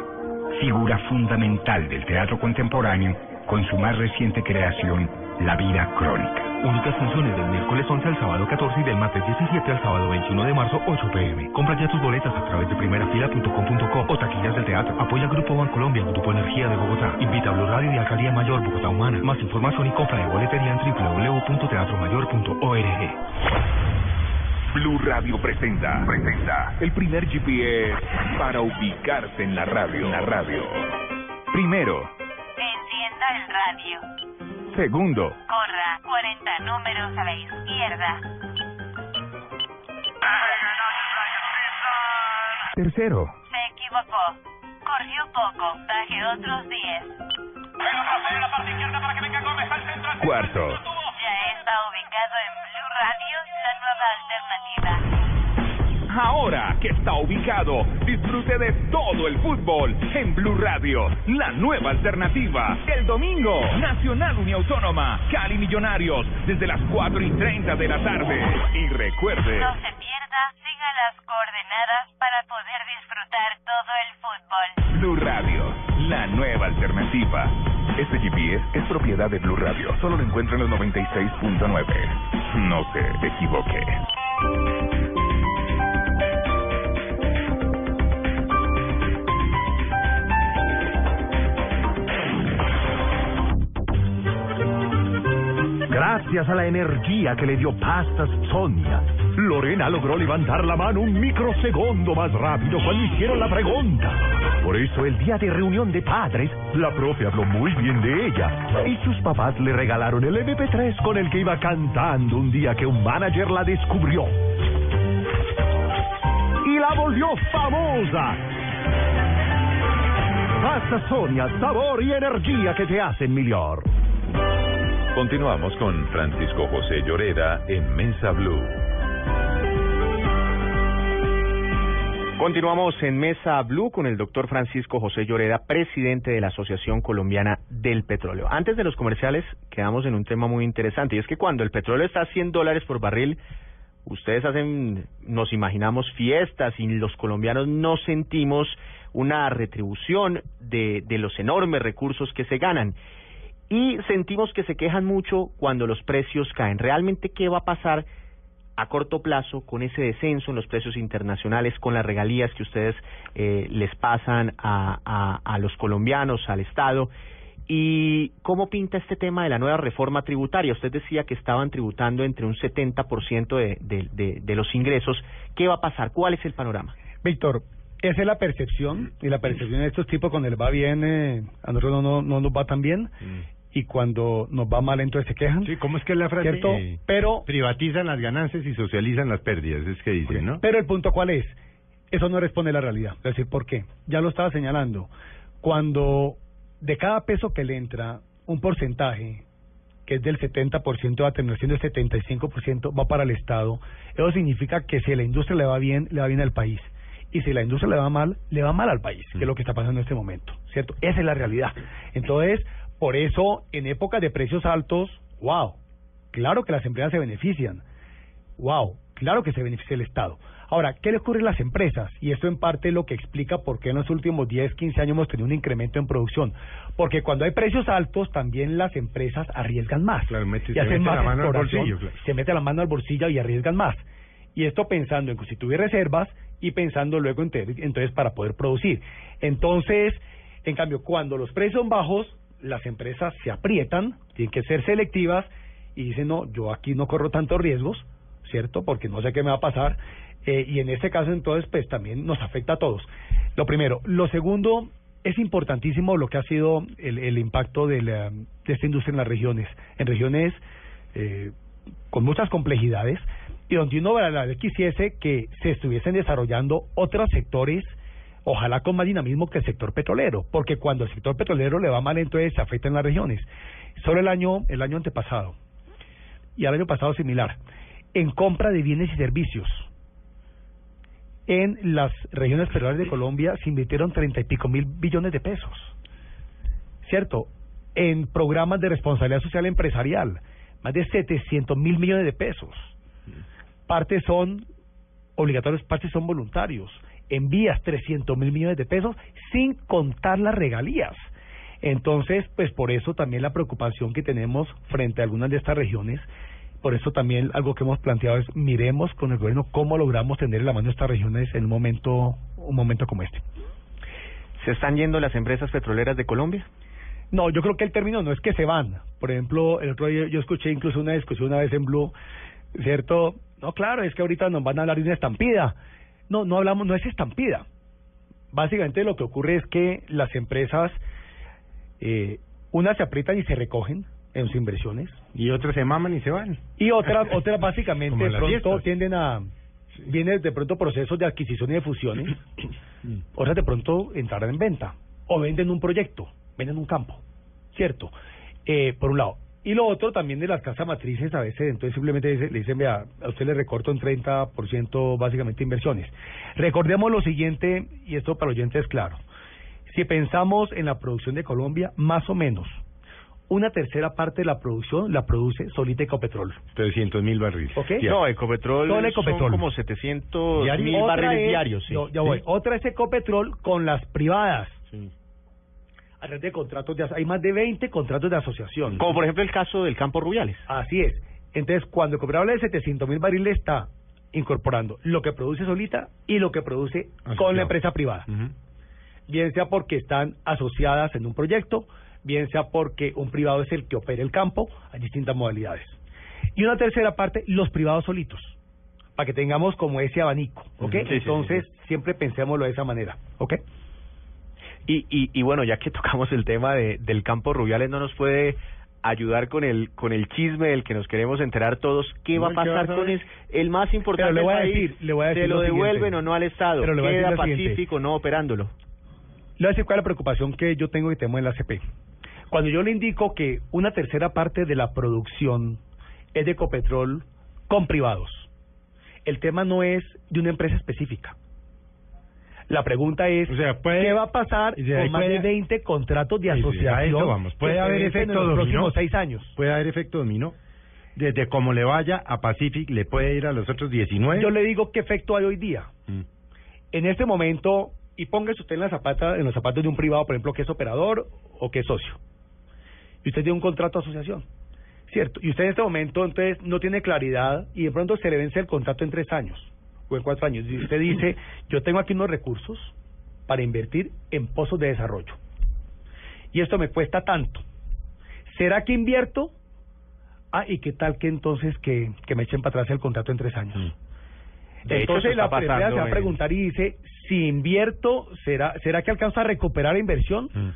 figura fundamental del teatro contemporáneo con su más reciente creación, La Vida Crónica. Únicas funciones del miércoles 11 al sábado 14 y del martes 17 al sábado 21 de marzo 8 pm. Compra ya tus boletas a través de primerafila.com.co o taquillas del teatro. Apoya Grupo Bancolombia, Grupo Energía de Bogotá. Invita a Blue Radio y Alcaldía Mayor Bogotá Humana. Más información y compra de boletería en www.teatromayor.org. Blue Radio presenta, presenta el primer GPS para ubicarse en la radio. En la radio. Primero, Encienda el radio. segundo, Corra 40 números a la izquierda. tercero, Se equivocó. Corrió poco. Baje otros 10. cuarto, está ubicado en Blue Radio, la nueva alternativa. Ahora que está ubicado, disfrute de todo el fútbol en Blue Radio, la nueva alternativa. El domingo, Nacional Uniautónoma, Cali Millonarios, desde las 4 y 30 de la tarde. Y recuerde, No se pierda, siga las coordenadas para poder disfrutar todo el fútbol. Blue Radio, la nueva alternativa. Este GPS es propiedad de Blue Radio. Solo lo encuentra en los 96.9. No se equivoque. Gracias a la energía que le dio Pastas Sonia, Lorena logró levantar la mano un microsegundo más rápido cuando hicieron la pregunta. Por eso el día de reunión de padres, la profe habló muy bien de ella y sus papás le regalaron el MP3 con el que iba cantando un día que un manager la descubrió. Y la volvió famosa. Pasta Sonia, sabor y energía que te hacen mejor. Continuamos con Francisco José Lloreda en Mesa Blue. Continuamos en Mesa Blue con el doctor Francisco José Lloreda, presidente de la Asociación Colombiana del Petróleo. Antes de los comerciales, quedamos en un tema muy interesante, y es que cuando el petróleo está a 100 dólares por barril, ustedes hacen, nos imaginamos fiestas y los colombianos no sentimos una retribución de, de los enormes recursos que se ganan. Y sentimos que se quejan mucho cuando los precios caen. ¿Realmente qué va a pasar a corto plazo con ese descenso en los precios internacionales, con las regalías que ustedes eh, les pasan a, a, a los colombianos, al Estado? ¿Y cómo pinta este tema de la nueva reforma tributaria? Usted decía que estaban tributando entre un 70% de, de, de, de los ingresos. ¿Qué va a pasar? ¿Cuál es el panorama? Víctor, esa es la percepción, y la percepción de estos tipos cuando les va bien, eh, a nosotros no, no, no nos va tan bien, y cuando nos va mal entonces se quejan. Sí, ¿cómo es que es la frase? ¿Cierto? Eh, Pero, privatizan las ganancias y socializan las pérdidas, es que dicen, ¿no? pero el punto cuál es, eso no responde a la realidad. Es decir, ¿por qué? Ya lo estaba señalando. Cuando de cada peso que le entra, un porcentaje que es del 70% va a terminar siendo el 75% va para el Estado. Eso significa que si a la industria le va bien, le va bien al país. Y si la industria le va mal, le va mal al país, que es lo que está pasando en este momento, ¿cierto? Esa es la realidad. Entonces, por eso, en épocas de precios altos, wow, claro que las empresas se benefician. Wow, claro que se beneficia el Estado. Ahora, ¿qué le ocurre a las empresas? Y esto en parte es lo que explica por qué en los últimos 10, 15 años hemos tenido un incremento en producción. Porque cuando hay precios altos, también las empresas arriesgan más. Claro, mete- y se mete más la mano al bolsillo, claro. se mete la mano al bolsillo y arriesgan más. Y esto pensando en constituir reservas y pensando luego en entonces para poder producir. Entonces, en cambio, cuando los precios son bajos, las empresas se aprietan, tienen que ser selectivas y dicen, no, yo aquí no corro tantos riesgos, ¿cierto? Porque no sé qué me va a pasar. Eh, y en este caso, entonces, pues también nos afecta a todos. Lo primero. Lo segundo, es importantísimo lo que ha sido el, el impacto de, la, de esta industria en las regiones. En regiones eh, con muchas complejidades y donde uno verdaderamente quisiese que se estuviesen desarrollando otros sectores, ojalá con más dinamismo que el sector petrolero, porque cuando el sector petrolero le va mal, entonces se afecta en las regiones. Solo el año, el año antepasado y el año pasado similar, en compra de bienes y servicios. En las regiones petroleras de Colombia se invirtieron treinta y pico mil billones de pesos. ¿Cierto? En programas de responsabilidad social empresarial, más de 700 mil millones de pesos. Partes son obligatorios, partes son voluntarios. Envías 300 mil millones de pesos sin contar las regalías. Entonces, pues por eso también la preocupación que tenemos frente a algunas de estas regiones, por eso también algo que hemos planteado es miremos con el gobierno cómo logramos tener en la mano estas regiones en un momento, un momento como este. ¿Se están yendo las empresas petroleras de Colombia? No, yo creo que el término no es que se van. Por ejemplo, el otro día yo escuché incluso una discusión una vez en Blue, ¿cierto? No, claro, es que ahorita nos van a hablar de una estampida. No, no hablamos, no es estampida. Básicamente lo que ocurre es que las empresas, eh, unas se aprietan y se recogen en sus inversiones. Y otras se maman y se van. Y otras, <laughs> otras básicamente de pronto fiestas. tienden a, vienen de pronto procesos de adquisición y de fusiones, <coughs> otras de pronto entrarán en venta, o venden un proyecto, venden un campo, ¿cierto? Eh, por un lado. Y lo otro también de las casas matrices a veces, entonces simplemente dice- le dicen, vea, a usted le recorto en 30% básicamente inversiones. Recordemos lo siguiente, y esto para los oyentes es claro, si pensamos en la producción de Colombia, más o menos, una tercera parte de la producción la produce solita Ecopetrol. 300 mil barriles. ¿Ok? No, Ecopetrol, Solo Ecopetrol. son como 700 Diario. mil Otra barriles es- diarios. Sí. ya voy. Sí. Otra es Ecopetrol con las privadas. Sí. A través de contratos de hay más de 20 contratos de asociación. Como por ejemplo el caso del Campo Rubiales. Así es. Entonces, cuando Ecopetrol habla de 700 mil barriles, está incorporando lo que produce solita y lo que produce con la empresa privada. Bien sea porque están asociadas en un proyecto, bien sea porque un privado es el que opera el campo, hay distintas modalidades. Y una tercera parte, los privados solitos, para que tengamos como ese abanico, ¿ok? Sí, sí, sí, Entonces, siempre pensémoslo de esa manera, ¿ok? Y, y, y bueno, ya que <laughs> tocamos el tema de, del Campo Rubiales, ¿no nos puede ayudar con el con el chisme del que nos queremos enterar todos? ¿Qué va a No, ¿qué pasar con el más importante le voy a país? decir- le voy a decir ¿Se lo, lo siguiente. devuelven o no al Estado? Pero le voy a decir ¿Queda siguiente. Pacífico no operándolo? Le voy a decir cuál es la preocupación que yo tengo y temo en la ACP. Cuando yo le indico que una tercera parte de la producción es de Ecopetrol con privados, el tema no es de una empresa específica. La pregunta es, O sea, puede- ¿qué va a pasar con más puede- de 20 contratos de asociación vamos. Puede haber efecto en los dominó. próximos seis años? Puede haber efecto dominó. desde como le vaya a Pacific, le puede ir a los otros 19. Yo le digo qué efecto hay hoy día. Mm. En este momento, y póngase usted en la zapata, en los zapatos de un privado, por ejemplo, que es operador o que es socio. Y usted tiene un contrato de asociación, ¿cierto? Y usted en este momento, entonces, no tiene claridad y de pronto se le vence el contrato en tres años o en cuatro años. Y usted dice, yo tengo aquí unos recursos para invertir en pozos de desarrollo. Y esto me cuesta tanto. ¿Será que invierto? Ah, ¿y qué tal que entonces que, que me echen para atrás el contrato en tres años? Mm. Hecho, entonces la empresa se va a preguntar y dice, si invierto, ¿será, ¿será que alcanza a recuperar la inversión? Mm.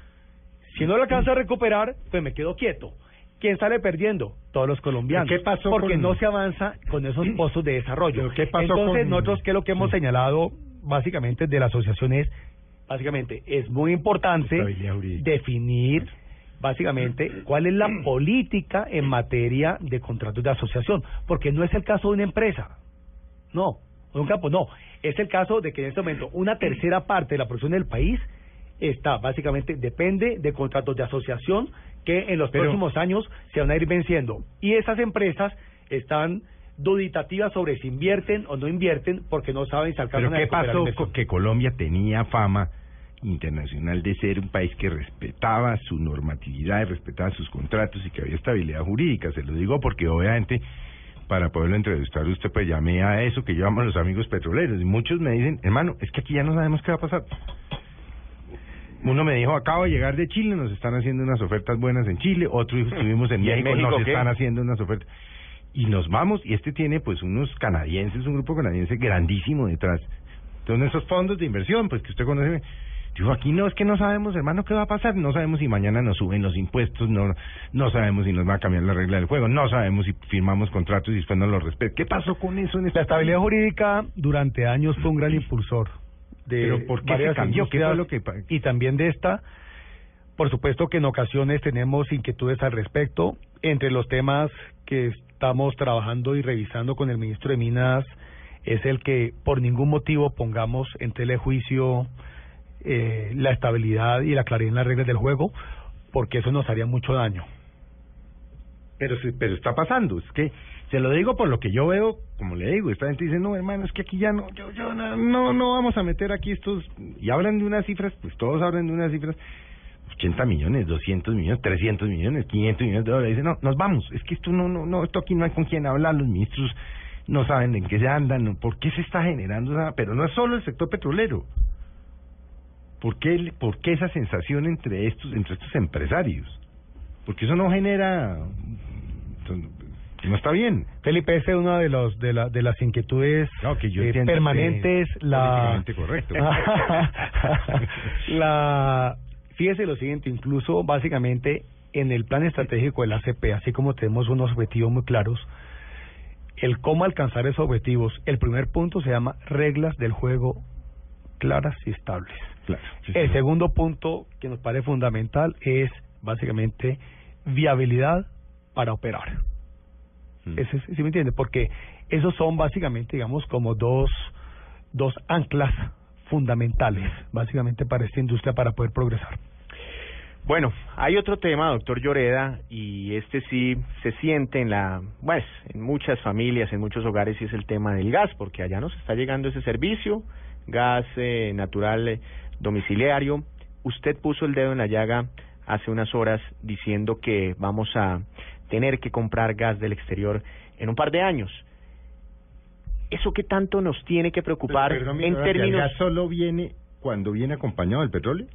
Si no lo alcanza a recuperar, pues me quedo quieto. ¿Quién sale perdiendo? Todos los colombianos. ¿Qué pasó Porque con- no se avanza con esos <clears throat> pozos de desarrollo. ¿Pero qué pasó Entonces, con- nosotros, ¿qué es lo que hemos señalado básicamente de la asociación? Es, básicamente, es muy importante definir básicamente <clears throat> cuál es la política en materia de contratos de asociación, porque no es el caso de una empresa, no, de un campo, no, es el caso de que en este momento una tercera parte de la producción del país está básicamente, depende de contratos de asociación que en los Pero- próximos años se van a ir venciendo. Y esas empresas están duditativas sobre si invierten o no invierten porque no saben si alcanzan Pero ¿qué pasó con que Colombia tenía fama internacional de ser un país que respetaba su normatividad y respetaba sus contratos y que había estabilidad jurídica? Se lo digo porque obviamente para poderlo entrevistar usted pues llamé a eso que yo a los amigos petroleros y muchos me dicen, hermano, es que aquí ya no sabemos qué va a pasar. Uno me dijo, acabo de llegar de Chile, nos están haciendo unas ofertas buenas en Chile, otro dijo, estuvimos en ¿Y en México, México nos qué? están haciendo unas ofertas. Y nos vamos, y este tiene pues unos canadienses, un grupo canadiense grandísimo detrás. Entonces esos fondos de inversión, pues que usted conoce, dijo, aquí no, es que no sabemos, hermano, qué va a pasar, no sabemos si mañana nos suben los impuestos, no no sabemos si nos va a cambiar la regla del juego, no sabemos si firmamos contratos y después no los respetan. ¿Qué pasó con eso en este La estabilidad jurídica durante años fue un gran impulsor de Pero ¿por qué se varias cambió? ¿Qué industrias fue lo que y también de esta. Por supuesto que en ocasiones tenemos inquietudes al respecto. Entre los temas que estamos trabajando y revisando con el ministro de Minas es el que por ningún motivo pongamos en telejuicio eh, la estabilidad y la claridad en las reglas del juego, porque eso nos haría mucho daño. Pero, pero está pasando, es que se lo digo por lo que yo veo, como le digo, esta gente dice, no, hermano, es que aquí ya no, yo, yo, no, no, vamos a meter aquí estos, y hablan de unas cifras, pues todos hablan de unas cifras, 80 millones, 200 millones, 300 millones, 500 millones de dólares, dicen, no, nos vamos, es que esto no, no, no, esto aquí no hay con quién hablar, los ministros no saben en qué se andan, por qué se está generando pero no es solo el sector petrolero, ¿por qué, por qué esa sensación entre estos, entre estos empresarios? Porque eso no genera, no está bien. Felipe, esa es una de los de, la, de las inquietudes No, que yo eh, permanentes. que La correcto. <laughs> la fíjese lo siguiente, incluso básicamente en el plan estratégico del ACP, así como tenemos unos objetivos muy claros, el cómo alcanzar esos objetivos, el primer punto se llama reglas del juego claras y estables. Claro, sí, El sí. segundo punto que nos parece fundamental es básicamente viabilidad para operar. Ese es- ¿Sí me entiende? Porque esos son básicamente, digamos, como dos, dos anclas fundamentales, básicamente para esta industria para poder progresar. Bueno, hay otro tema, doctor Lloreda, y este sí se siente en la, pues, en muchas familias, en muchos hogares, y es el tema del gas, porque allá nos está llegando ese servicio, gas eh, natural eh, domiciliario. Usted puso el dedo en la llaga hace unas horas diciendo que vamos a tener que comprar gas del exterior en un par de años. ¿Eso qué tanto nos tiene que preocupar Perdón, mi en términos... ¿El gas solo viene cuando viene acompañado del petróleo?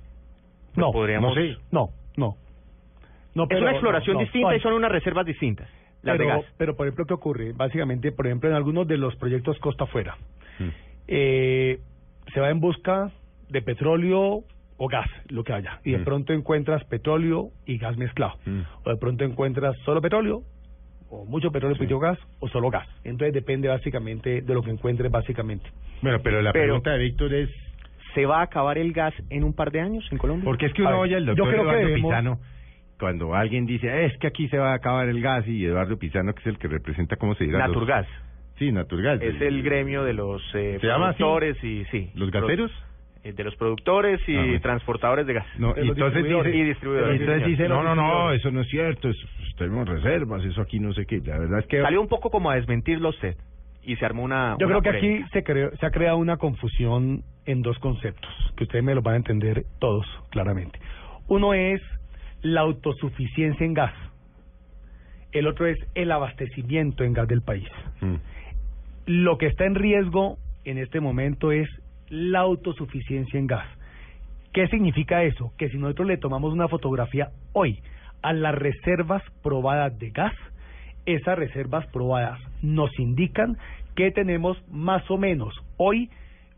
No, podríamos- no sé. no, no. No, es una exploración no, no, distinta no, y son unas reservas distintas. Las pero, de gas. pero, por ejemplo, ¿qué ocurre? Básicamente, por ejemplo, en algunos de los proyectos costa afuera, Mm. eh, se va en busca de petróleo o gas, lo que haya, y de Mm. pronto encuentras petróleo y gas mezclado, Mm. o de pronto encuentras solo petróleo, o mucho petróleo, poquito gas, o solo gas. Entonces depende básicamente de lo que encuentres básicamente. Bueno, pero la Pero- pregunta de Víctor es, ¿Se va a acabar el gas en un par de años en Colombia? porque es que uno oye al yo doctor creo que Eduardo debemos- Pizano, cuando alguien dice, es que aquí se va a acabar el gas, y Eduardo Pizano, que es el que representa, ¿cómo se dirá? Los- Naturgas. Sí, Naturgas. Es el gremio de los eh, ¿Se llama así? productores y sí. ¿Los gaseros? Eh, de los productores y Ah, transportadores de gas. No, y entonces distribuidores. dice, y distribuidores. entonces dice, no, no, no, eso no es cierto, eso, tenemos reservas, eso aquí no sé qué. La verdad es que Salió un poco como a desmentirlo usted y se armó una. Yo una creo que polémica. aquí se, creó, se ha creado una confusión en dos conceptos, que ustedes me lo van a entender todos claramente. Uno es la autosuficiencia en gas. El otro es el abastecimiento en gas del país. Mm. Lo que está en riesgo en este momento es la autosuficiencia en gas. ¿Qué significa eso? Que si nosotros le tomamos una fotografía hoy a las reservas probadas de gas, esas reservas probadas nos indican que tenemos más o menos hoy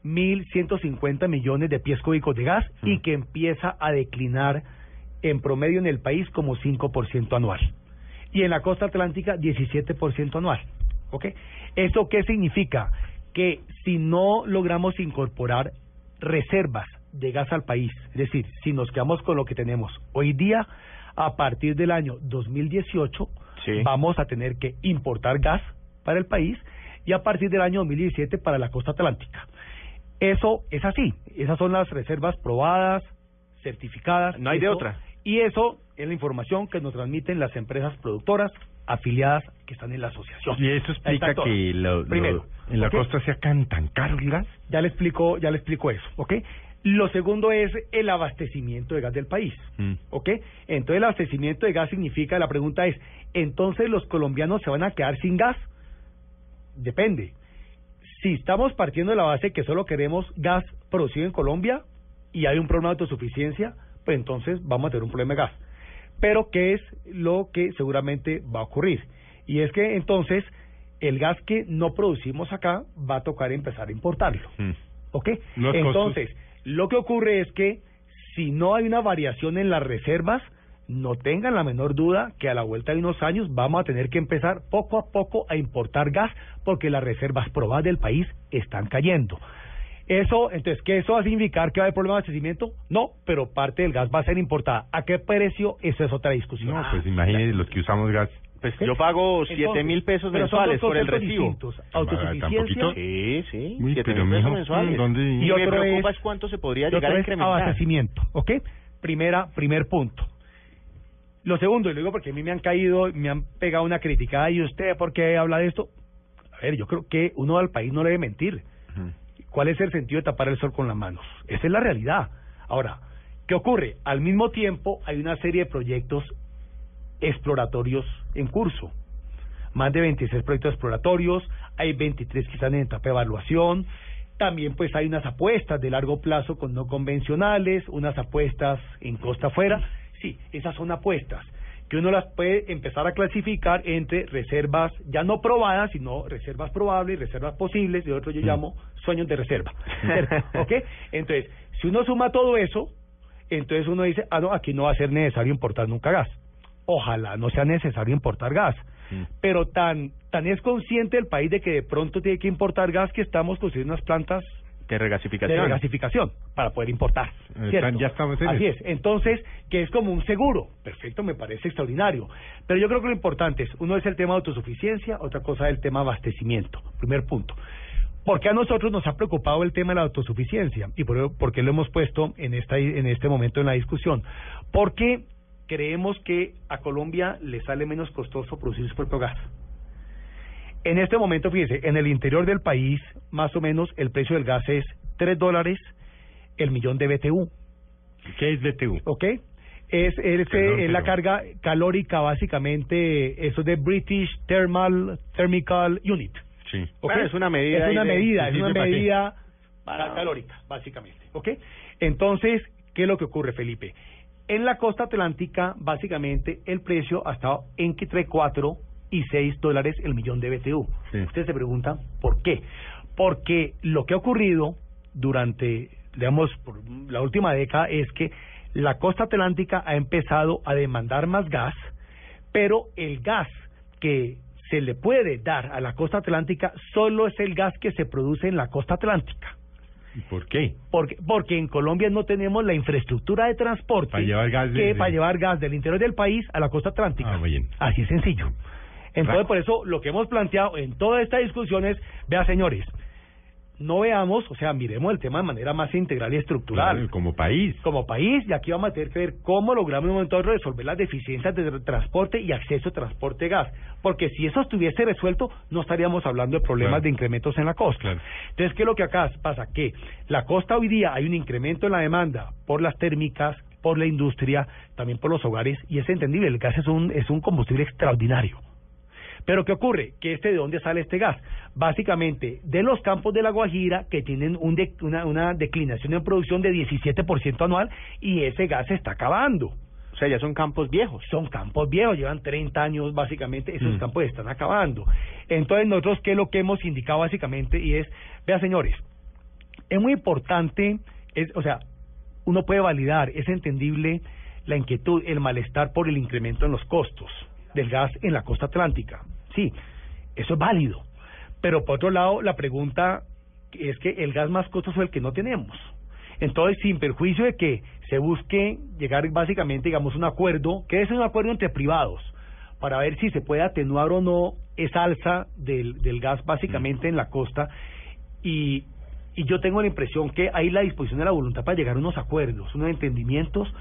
1.150 millones de pies cúbicos de gas y que empieza a declinar en promedio en el país como 5% anual. Y en la costa atlántica 17% anual. ¿Ok? ¿Eso qué significa? Que si no logramos incorporar reservas de gas al país, es decir, si nos quedamos con lo que tenemos hoy día, a partir del año 2018 Sí. vamos a tener que importar gas para el país y a partir del año 2017 para la costa atlántica. Eso es así, esas son las reservas probadas, certificadas. No hay de otra. Y eso es la información que nos transmiten las empresas productoras afiliadas que están en la asociación. Y eso explica que lo- lo- Primero, en la costa sea tan, tan caro el gas. Ya le explico, ya le explico eso, ¿ok? Lo segundo es el abastecimiento de gas del país, Mm. ¿ok? Entonces el abastecimiento de gas significa, la pregunta es, ¿entonces los colombianos se van a quedar sin gas? Depende. Si estamos partiendo de la base que solo queremos gas producido en Colombia y hay un problema de autosuficiencia, pues entonces vamos a tener un problema de gas. Pero ¿qué es lo que seguramente va a ocurrir? Y es que entonces el gas que no producimos acá va a tocar empezar a importarlo. Mm. ¿Ok? Los Entonces, lo que ocurre es que si no hay una variación en las reservas, no tengan la menor duda que a la vuelta de unos años vamos a tener que empezar poco a poco a importar gas porque las reservas probadas del país están cayendo. Eso, entonces, ¿qué eso va a significar que va a haber problema de abastecimiento? No, pero parte del gas va a ser importada. ¿A qué precio? Esa es otra discusión. No, pues imagínese los que usamos gas. Pues yo pago siete mil pesos mensuales por el recibo. distintos. ¿Tan Autosuficiencia? Sí, sí, Uy, siete pero mil pesos mijo, mensuales. ¿dónde? Y, Y me preocupa es- cuánto se podría llegar a incrementar. abastecimiento, ¿ok? Primera, primer punto. Lo segundo, y lo digo porque a mí me han caído, me han pegado una criticada, ¿y usted por qué habla de esto? A ver, yo creo que uno al país no le debe mentir. ¿Cuál es el sentido de tapar el sol con las manos? Esa es la realidad. Ahora, ¿qué ocurre? Al mismo tiempo hay una serie de proyectos exploratorios en curso. Más de 26 proyectos exploratorios, hay 23 que están en etapa de evaluación. También pues hay unas apuestas de largo plazo con no convencionales, unas apuestas en costa afuera. Sí, esas son apuestas que uno las puede empezar a clasificar entre reservas ya no probadas, sino reservas probables, reservas posibles, y otro yo llamo sueños de reserva. <laughs> ¿Ok? Entonces, si uno suma todo eso, entonces uno dice, ah, no, aquí no va a ser necesario importar nunca gas. Ojalá no sea necesario importar gas. Pero tan, tan es consciente el país de que de pronto tiene que importar gas que estamos construyendo unas plantas De regasificación. de regasificación para poder importar. Eh, ¿cierto? tan- ya estamos en Así es. Entonces, que es como un seguro. Perfecto, me parece extraordinario. Pero yo creo que lo importante es, uno es el tema de autosuficiencia, otra cosa es el tema de abastecimiento. Primer punto. ¿Por qué a nosotros nos ha preocupado el tema de la autosuficiencia? ¿Y por, por qué lo hemos puesto en, esta, en este momento en la discusión? Porque creemos que a Colombia le sale menos costoso producir su propio gas. En este momento, fíjese, en el interior del país, más o menos, el precio del gas es 3 dólares el millón de BTU. ¿Qué es BTU? ¿Ok? Es, es, Perdón, eh, es la carga calórica, básicamente, eso de British Thermal Thermical Unit. Sí. ¿ok? Bueno, es una medida Es una de- medida, es ¿sí una medida para calórica, básicamente. ¿Ok? Entonces, ¿qué es lo que ocurre, Felipe? En la costa atlántica, básicamente, el precio ha estado entre 4 y 6 dólares el millón de BTU. Sí. Ustedes se preguntan, ¿por qué? Porque lo que ha ocurrido durante, digamos, por la última década es que la costa atlántica ha empezado a demandar más gas, pero el gas que se le puede dar a la costa atlántica solo es el gas que se produce en la costa atlántica. ¿Y por qué? Porque, porque en Colombia no tenemos la infraestructura de transporte Para llevar gas que desde- para llevar gas del interior del país a la costa atlántica. Ah, muy bien. Así es sencillo. Entonces, por eso lo que hemos planteado en toda esta discusión es, vea señores, no veamos, o sea, miremos el tema de manera más integral y estructural. Claro, como país. Como país, y aquí vamos a tener que ver cómo logramos en un momento dado resolver las deficiencias de tra- transporte y acceso a transporte gas. Porque si eso estuviese resuelto, no estaríamos hablando de problemas Claro. de incrementos en la costa. Claro. Entonces, ¿qué es lo que acá pasa? Que la costa hoy día hay un incremento en la demanda por las térmicas, por la industria, también por los hogares, y es entendible, el gas es un, es un combustible extraordinario. Pero ¿qué ocurre? Que este de dónde sale este gas? Básicamente de los campos de la Guajira que tienen un de- una, una declinación en producción de 17% anual y ese gas se está acabando. O sea, ya son campos viejos. Son campos viejos, llevan 30 años básicamente, esos Mm. campos están acabando. Entonces nosotros, ¿qué es lo que hemos indicado básicamente? Y es, vea señores, es muy importante, es, o sea, uno puede validar, es entendible la inquietud, el malestar por el incremento en los costos del gas en la costa atlántica. Sí, eso es válido. Pero por otro lado, la pregunta es que el gas más costoso es el que no tenemos. Entonces, sin perjuicio de que se busque llegar básicamente, digamos, un acuerdo, que es un acuerdo entre privados, para ver si se puede atenuar o no esa alza del, del gas básicamente en la costa. Y, y yo tengo la impresión que hay la disposición de la voluntad para llegar a unos acuerdos, unos entendimientos.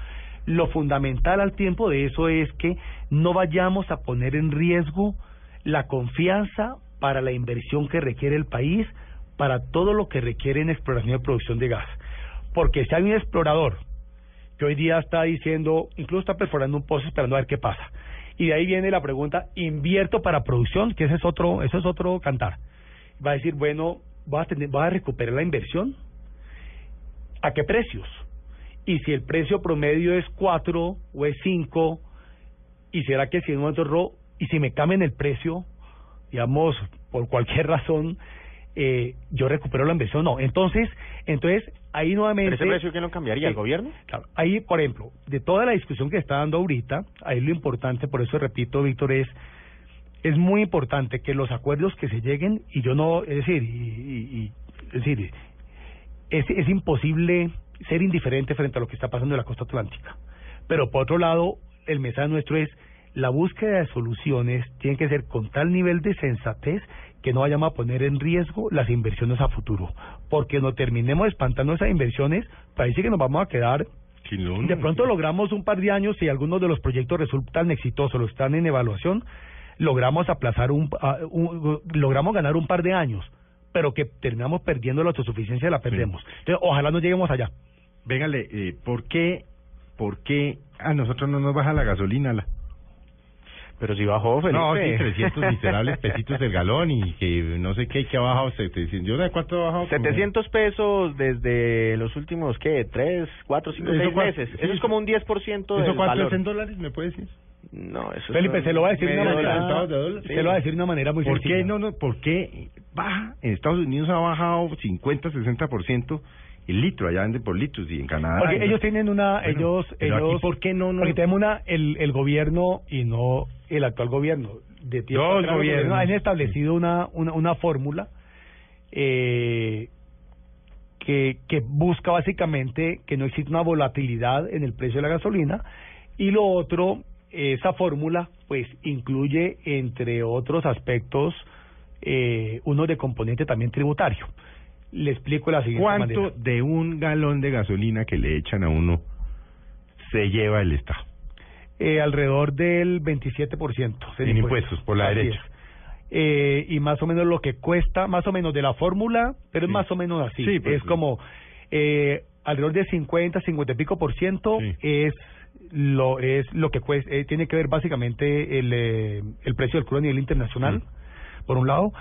Lo fundamental al tiempo de eso es que no vayamos a poner en riesgo la confianza para la inversión que requiere el país, para todo lo que requiere en exploración y producción de gas. Porque si hay un explorador que hoy día está diciendo, incluso está perforando un pozo esperando a ver qué pasa. Y de ahí viene la pregunta, invierto para producción, que ese es otro, eso es otro cantar. Va a decir, bueno, ¿vas a, tener, ¿vas a recuperar la inversión? ¿A qué precios? Y si el precio promedio es 4 o es 5, ¿y será que si en un y si me cambian el precio, digamos, por cualquier razón, eh, yo recupero la inversión? No. Entonces, entonces ahí nuevamente... ¿Pero ese precio quién lo cambiaría? ¿El gobierno? Claro, ahí, por ejemplo, de toda la discusión que está dando ahorita, ahí lo importante, por eso repito, Víctor, es es muy importante que los acuerdos que se lleguen, y yo no, es decir, y, y- y- es decir, es, es imposible ser indiferente frente a lo que está pasando en la costa atlántica. Pero por otro lado, el mensaje nuestro es la búsqueda de soluciones tiene que ser con tal nivel de sensatez que no vayamos a poner en riesgo las inversiones a futuro. Porque no terminemos espantando esas inversiones, parece que nos vamos a quedar de pronto logramos un par de años y algunos de los proyectos resultan exitosos, los están en evaluación, logramos aplazar un, a- un- logramos ganar un par de años, pero que terminamos perdiendo la autosuficiencia la perdemos. Entonces, ojalá no lleguemos allá. Véngale, eh, ¿por qué, por qué a nosotros no nos baja la gasolina? La... Pero si bajó, Felipe. No, sí, 300 miserables <laughs> pesitos el galón y que no sé qué, que ha bajado 700. Yo no sé cuánto ha bajado. como- 700 pesos desde los últimos, ¿qué? ¿Tres, cuatro, cinco, ¿Eso seis cuánto? meses? Sí, Eso es como un 10% ¿Eso del cuánto valor. es en dólares? ¿Me puede decir? No, eso Felipe, se lo va a decir de una manera, de dólar. se lo va a decir de una manera muy ¿Por qué sencilla. no, no? ¿Por qué baja? En Estados Unidos ha bajado 50, 60% el litro, allá venden por litros y en Canadá. Porque ellos tienen una, Bueno, ellos, ellos, ¿por qué no, no? Porque tenemos una, el, el gobierno y no el actual gobierno. De tiempo Dos atrás, gobiernos. han establecido una, una, una fórmula eh, que, que busca básicamente que no exista una volatilidad en el precio de la gasolina y lo otro, esa fórmula pues incluye entre otros aspectos eh, uno de componente también tributario. Le explico la siguiente ¿Cuánto manera. de un galón de gasolina que le echan a uno se lleva el Estado? Eh, alrededor del 27% En impuestos, por la Así derecha. es. Eh, y más o menos lo que cuesta, más o menos de la fórmula, pero es más o menos así. Sí, pues, es como eh, alrededor de 50, 50 y pico por ciento es lo es lo que cuesta, eh, tiene que ver básicamente el, eh, el precio del crudo a nivel internacional, por un lado.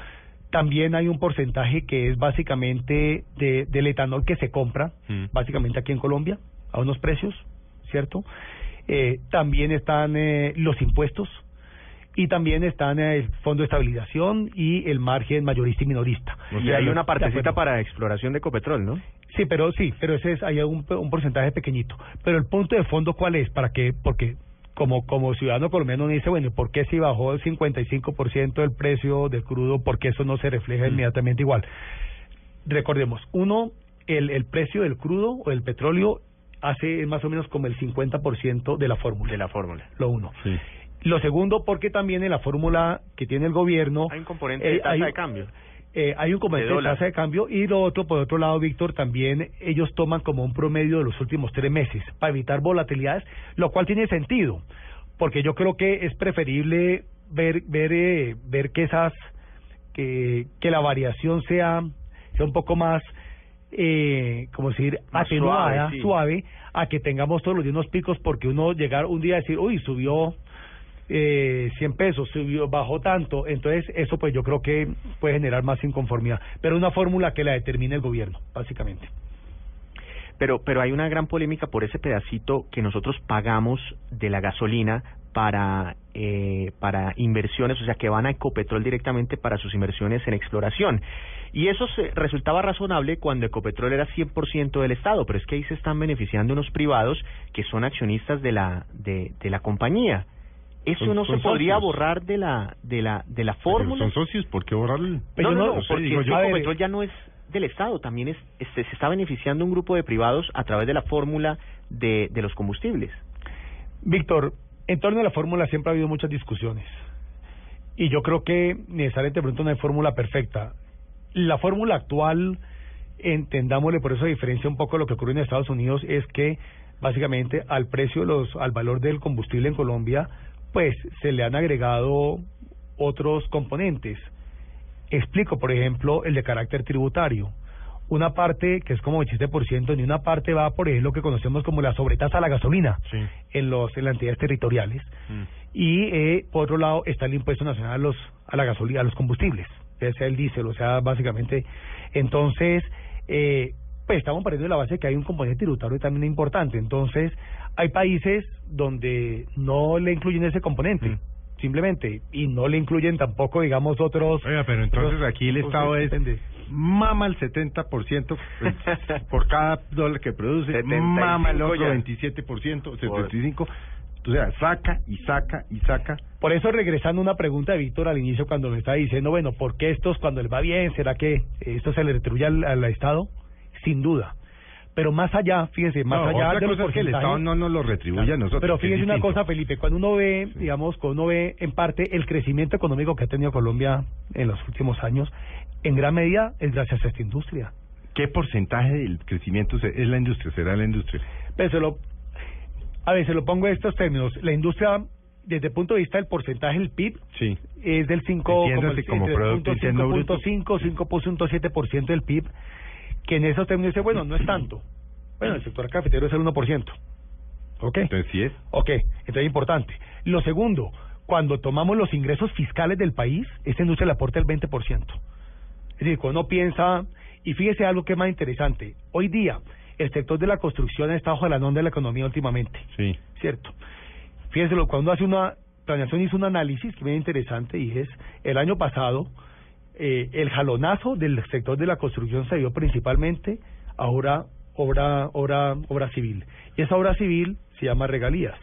También hay un porcentaje que es básicamente de, del etanol que se compra, Mm. básicamente aquí en Colombia, a unos precios, ¿cierto? Eh, también están eh, los impuestos y también están eh, el fondo de estabilización y el margen mayorista y minorista. O Y sea, hay una de partecita para exploración de Copetrol, ¿no? Sí, pero sí, pero ese es hay un, un porcentaje pequeñito. Pero el punto de fondo cuál es, para que porque como como ciudadano colombiano uno dice, bueno, ¿por qué si bajó el 55% del precio del crudo, por qué eso no se refleja inmediatamente igual? Recordemos, uno, el, el precio del crudo o del petróleo hace más o menos como el 50% de la fórmula. De la fórmula. Lo uno. Sí. Lo segundo, porque también en la fórmula que tiene el gobierno... Hay un componente eh, de tasa hay- de cambio. eh, hay un componente de, tasa de cambio y lo otro, por otro lado, Víctor, también ellos toman como un promedio de los últimos tres meses para evitar volatilidades, lo cual tiene sentido, porque yo creo que es preferible ver ver eh, ver que esas que que la variación sea sea un poco más eh, como decir Más atenuada, suave, sí. suave, a que tengamos todos los días unos picos porque uno llegar un día a decir, uy, subió eh, 100 pesos, subió, bajó tanto, entonces eso pues yo creo que puede generar más inconformidad, pero una fórmula que la determine el gobierno, básicamente. Pero, pero hay una gran polémica por ese pedacito que nosotros pagamos de la gasolina para, eh, para inversiones, o sea, que van a Ecopetrol directamente para sus inversiones en exploración. Y eso se, resultaba razonable cuando Ecopetrol era 100% del Estado, pero es que ahí se están beneficiando unos privados que son accionistas de la, de, de la compañía. Eso Son- no se podría socios. borrar de la, de la, de la Pero fórmula. Son socios, ¿por qué borrarlo? Pero no, no, no- no, sí, porque digo es yo, Ecopetrol ya no es del Estado, también es, este, se está beneficiando un grupo de privados a través de la fórmula de, de los combustibles. Víctor, en torno a la fórmula siempre ha habido muchas discusiones. Y yo creo que necesariamente de pronto no hay fórmula perfecta. La fórmula actual, entendámosle por eso diferencia un poco lo que ocurre en Estados Unidos, es que básicamente al precio, de los, al valor del combustible en Colombia, pues se le han agregado otros componentes. Explico, por ejemplo, el de carácter tributario. Una parte que es como 27%, ni una parte va por lo que conocemos como la sobretasa a la gasolina Sí. en los en las entidades territoriales Mm. y eh, por otro lado está el impuesto nacional a los a la gasolina a los combustibles ya sea el diésel o sea básicamente entonces eh, pues estamos partiendo de la base que hay un componente tributario también importante entonces hay países donde no le incluyen ese componente Mm. Simplemente y no le incluyen tampoco digamos otros Oiga, pero entonces otros- aquí el Estado es depende. mama el 70% pues, <laughs> por cada dólar que produce, 75 mama el otro ya. 27%, 75%, o sea, saca y saca y saca. Por eso, regresando a una pregunta de Víctor al inicio, cuando me estaba diciendo, bueno, ¿por qué estos cuando les va bien? ¿Será que esto se le retribuye al, al Estado? Sin duda. Pero más allá, fíjense, más No, allá otra de los cosa es que el Estado no nos lo retribuye a nosotros. Pero fíjense una cosa, Felipe, cuando uno ve, digamos, cuando uno ve en parte el crecimiento económico que ha tenido Colombia en los últimos años, en gran medida es gracias a esta industria. ¿Qué porcentaje del crecimiento es la industria? ¿Será la industria? Pero se lo, a ver, se lo pongo en estos términos. La industria, desde el punto de vista del porcentaje del PIB, Sí. es del 5, Entiéndase como Producto Interno Bruto. 5.5, 5.7% del PIB, que en esos términos dice, bueno, no es tanto. Bueno, el sector cafetero es el 1%. ¿Ok? Entonces sí es. Ok, entonces es importante. Lo segundo, cuando tomamos los ingresos fiscales del país, esta industria le aporta el 20%. Es decir, cuando uno piensa, y fíjese algo que es más interesante, hoy día el sector de la construcción está bajo la onda de la economía últimamente. Sí. ¿cierto? Fíjense, cuando uno hace una planeación hizo un análisis que me interesante y es el año pasado eh, el jalonazo del sector de la construcción se dio principalmente a obra obra obra obra civil y esa obra civil se llama regalías.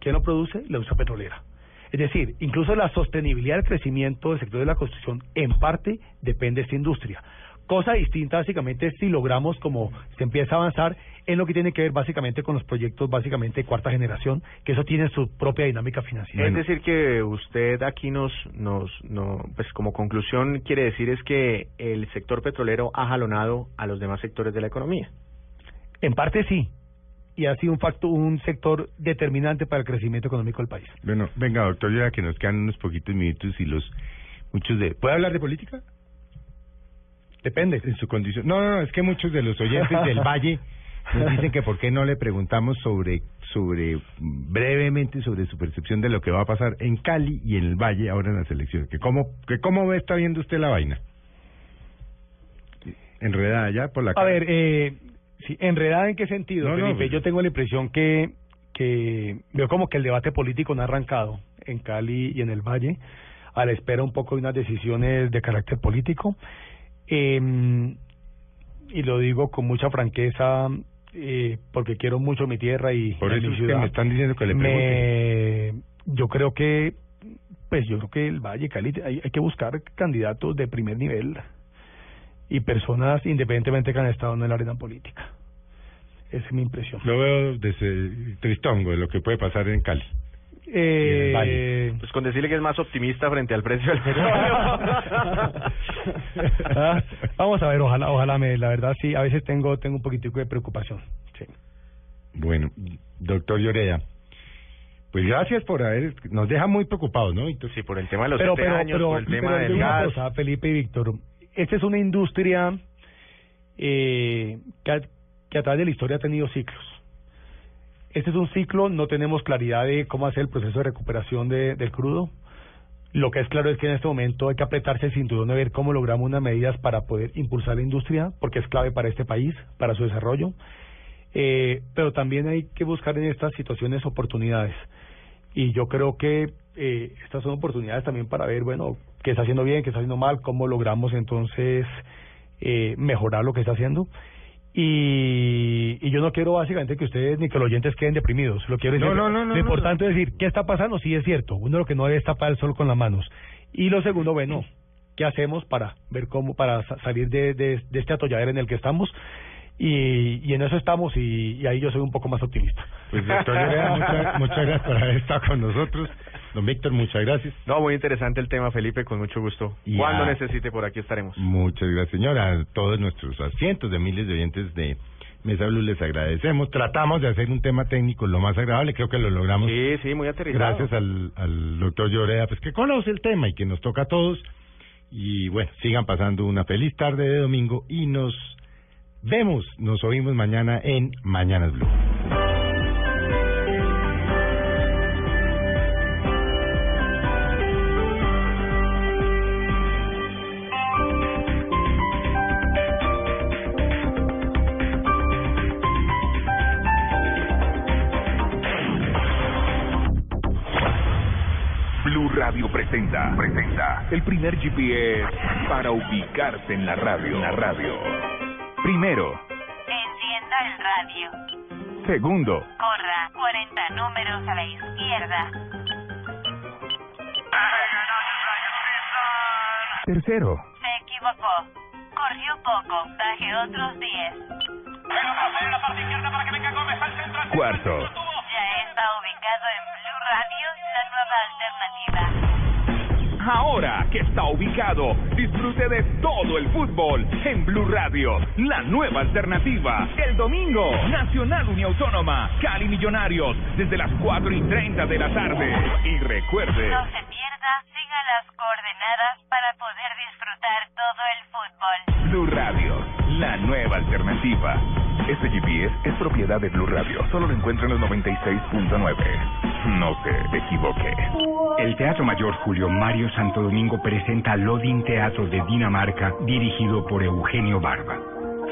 ¿Quién lo produce? La industria petrolera. Es decir, incluso la sostenibilidad del crecimiento del sector de la construcción en parte depende de esta industria. Cosa distinta básicamente si logramos como se empieza a avanzar en lo que tiene que ver básicamente con los proyectos básicamente de cuarta generación, que eso tiene su propia dinámica financiera. Es decir que usted aquí nos, nos, no, pues como conclusión quiere decir es que el sector petrolero ha jalonado a los demás sectores de la economía. En parte sí, y ha sido un factor, un sector determinante para el crecimiento económico del país. Bueno, venga, doctor, ya que nos quedan unos poquitos minutos y los muchos de... ¿Puede hablar de política? Depende. En su condición. No, no, no, es que muchos de los oyentes del <laughs> Valle nos dicen que por qué no le preguntamos sobre, sobre, brevemente sobre su percepción de lo que va a pasar en Cali y en el Valle ahora en las elecciones. Que cómo, que cómo está viendo usted la vaina. Enredada ya por la A cara. ver, eh, sí, enredada en qué sentido, No, no, Felipe. pues- Yo tengo la impresión que, que veo como que el debate político no ha arrancado en Cali y en el Valle, a la espera un poco de unas decisiones de carácter político. Eh, y lo digo con mucha franqueza, eh, porque quiero mucho mi tierra y, Por y eso mi es que ciudad. me están diciendo que le. Me- yo creo que, pues yo creo que el Valle, Cali, hay, hay que buscar candidatos de primer nivel y personas independientemente que han estado en la arena política. Esa es mi impresión. Lo veo desde tristongo de lo que puede pasar en Cali. Eh, Pues con decirle que es más optimista frente al precio del petróleo. <laughs> Ah, Vamos a ver, ojalá, ojalá me, la verdad sí, a veces tengo, tengo un poquitico de preocupación. Sí. Bueno, doctor Lloreda, pues gracias por haber, nos deja muy preocupados, ¿no? Sí, por el tema de los pero, pero, años, pero, por el tema pero del gas. cosa, Felipe y Víctor, esta es una industria eh, que, a, que a través de la historia ha tenido ciclos. Este es un ciclo, no tenemos claridad de cómo hacer el proceso de recuperación de, del crudo. Lo que es claro es que en este momento hay que apretarse el cinturón de ver cómo logramos unas medidas para poder impulsar la industria, porque es clave para este país, para su desarrollo. Eh, pero también hay que buscar en estas situaciones oportunidades. Y yo creo que eh, estas son oportunidades también para ver, bueno, qué está haciendo bien, qué está haciendo mal, cómo logramos entonces eh, mejorar lo que está haciendo. Y, y yo no quiero básicamente que ustedes ni que los oyentes queden deprimidos. Lo quiero decir. No, no, no, lo no, importante es decir, ¿qué está pasando? Sí, es cierto. Uno lo que no debe es tapar el sol con las manos. Y lo segundo, bueno, ¿qué hacemos para ver cómo, para sa- salir de, de, de este atolladero en el que estamos? Y, y en eso estamos y, y ahí yo soy un poco más optimista. Pues doctor muchas, muchas gracias por haber estado con nosotros. Don Víctor, muchas gracias. No, muy interesante el tema, Felipe, con mucho gusto. Y Cuando a- necesite, por aquí estaremos. Muchas gracias, señora. A todos nuestros a cientos de miles de oyentes de Mesa Blue les agradecemos. Tratamos de hacer un tema técnico lo más agradable, creo que lo logramos. Sí, sí, muy aterrizado. Gracias al, al doctor Lloreda, pues que conoce el tema y que nos toca a todos. Y bueno, sigan pasando una feliz tarde de domingo y nos vemos, nos oímos mañana en Mañanas. Blue presenta, presenta el primer GPS para ubicarse en la radio. En la radio. Primero, Encienda el radio. segundo, Corra 40 números a la izquierda. tercero, Se equivocó. Corrió poco. Baje otros 10. cuarto, Ya está ubicado en Blue Radio, la nueva alternativa. Ahora que está ubicado, disfrute de todo el fútbol en Blue Radio, la nueva alternativa. El domingo, Nacional Unión Autónoma, Cali Millonarios, desde las 4 y 30 de la tarde. Y recuerde, No se pierda, siga las coordenadas para poder disfrutar todo el fútbol. Blue Radio, la nueva alternativa. Este GPS es propiedad de Blue Radio. Solo lo encuentra en los 96.9. No se equivoque. El Teatro Mayor Julio Mario Santo Domingo presenta Lodin Teatro de Dinamarca, dirigido por Eugenio Barba,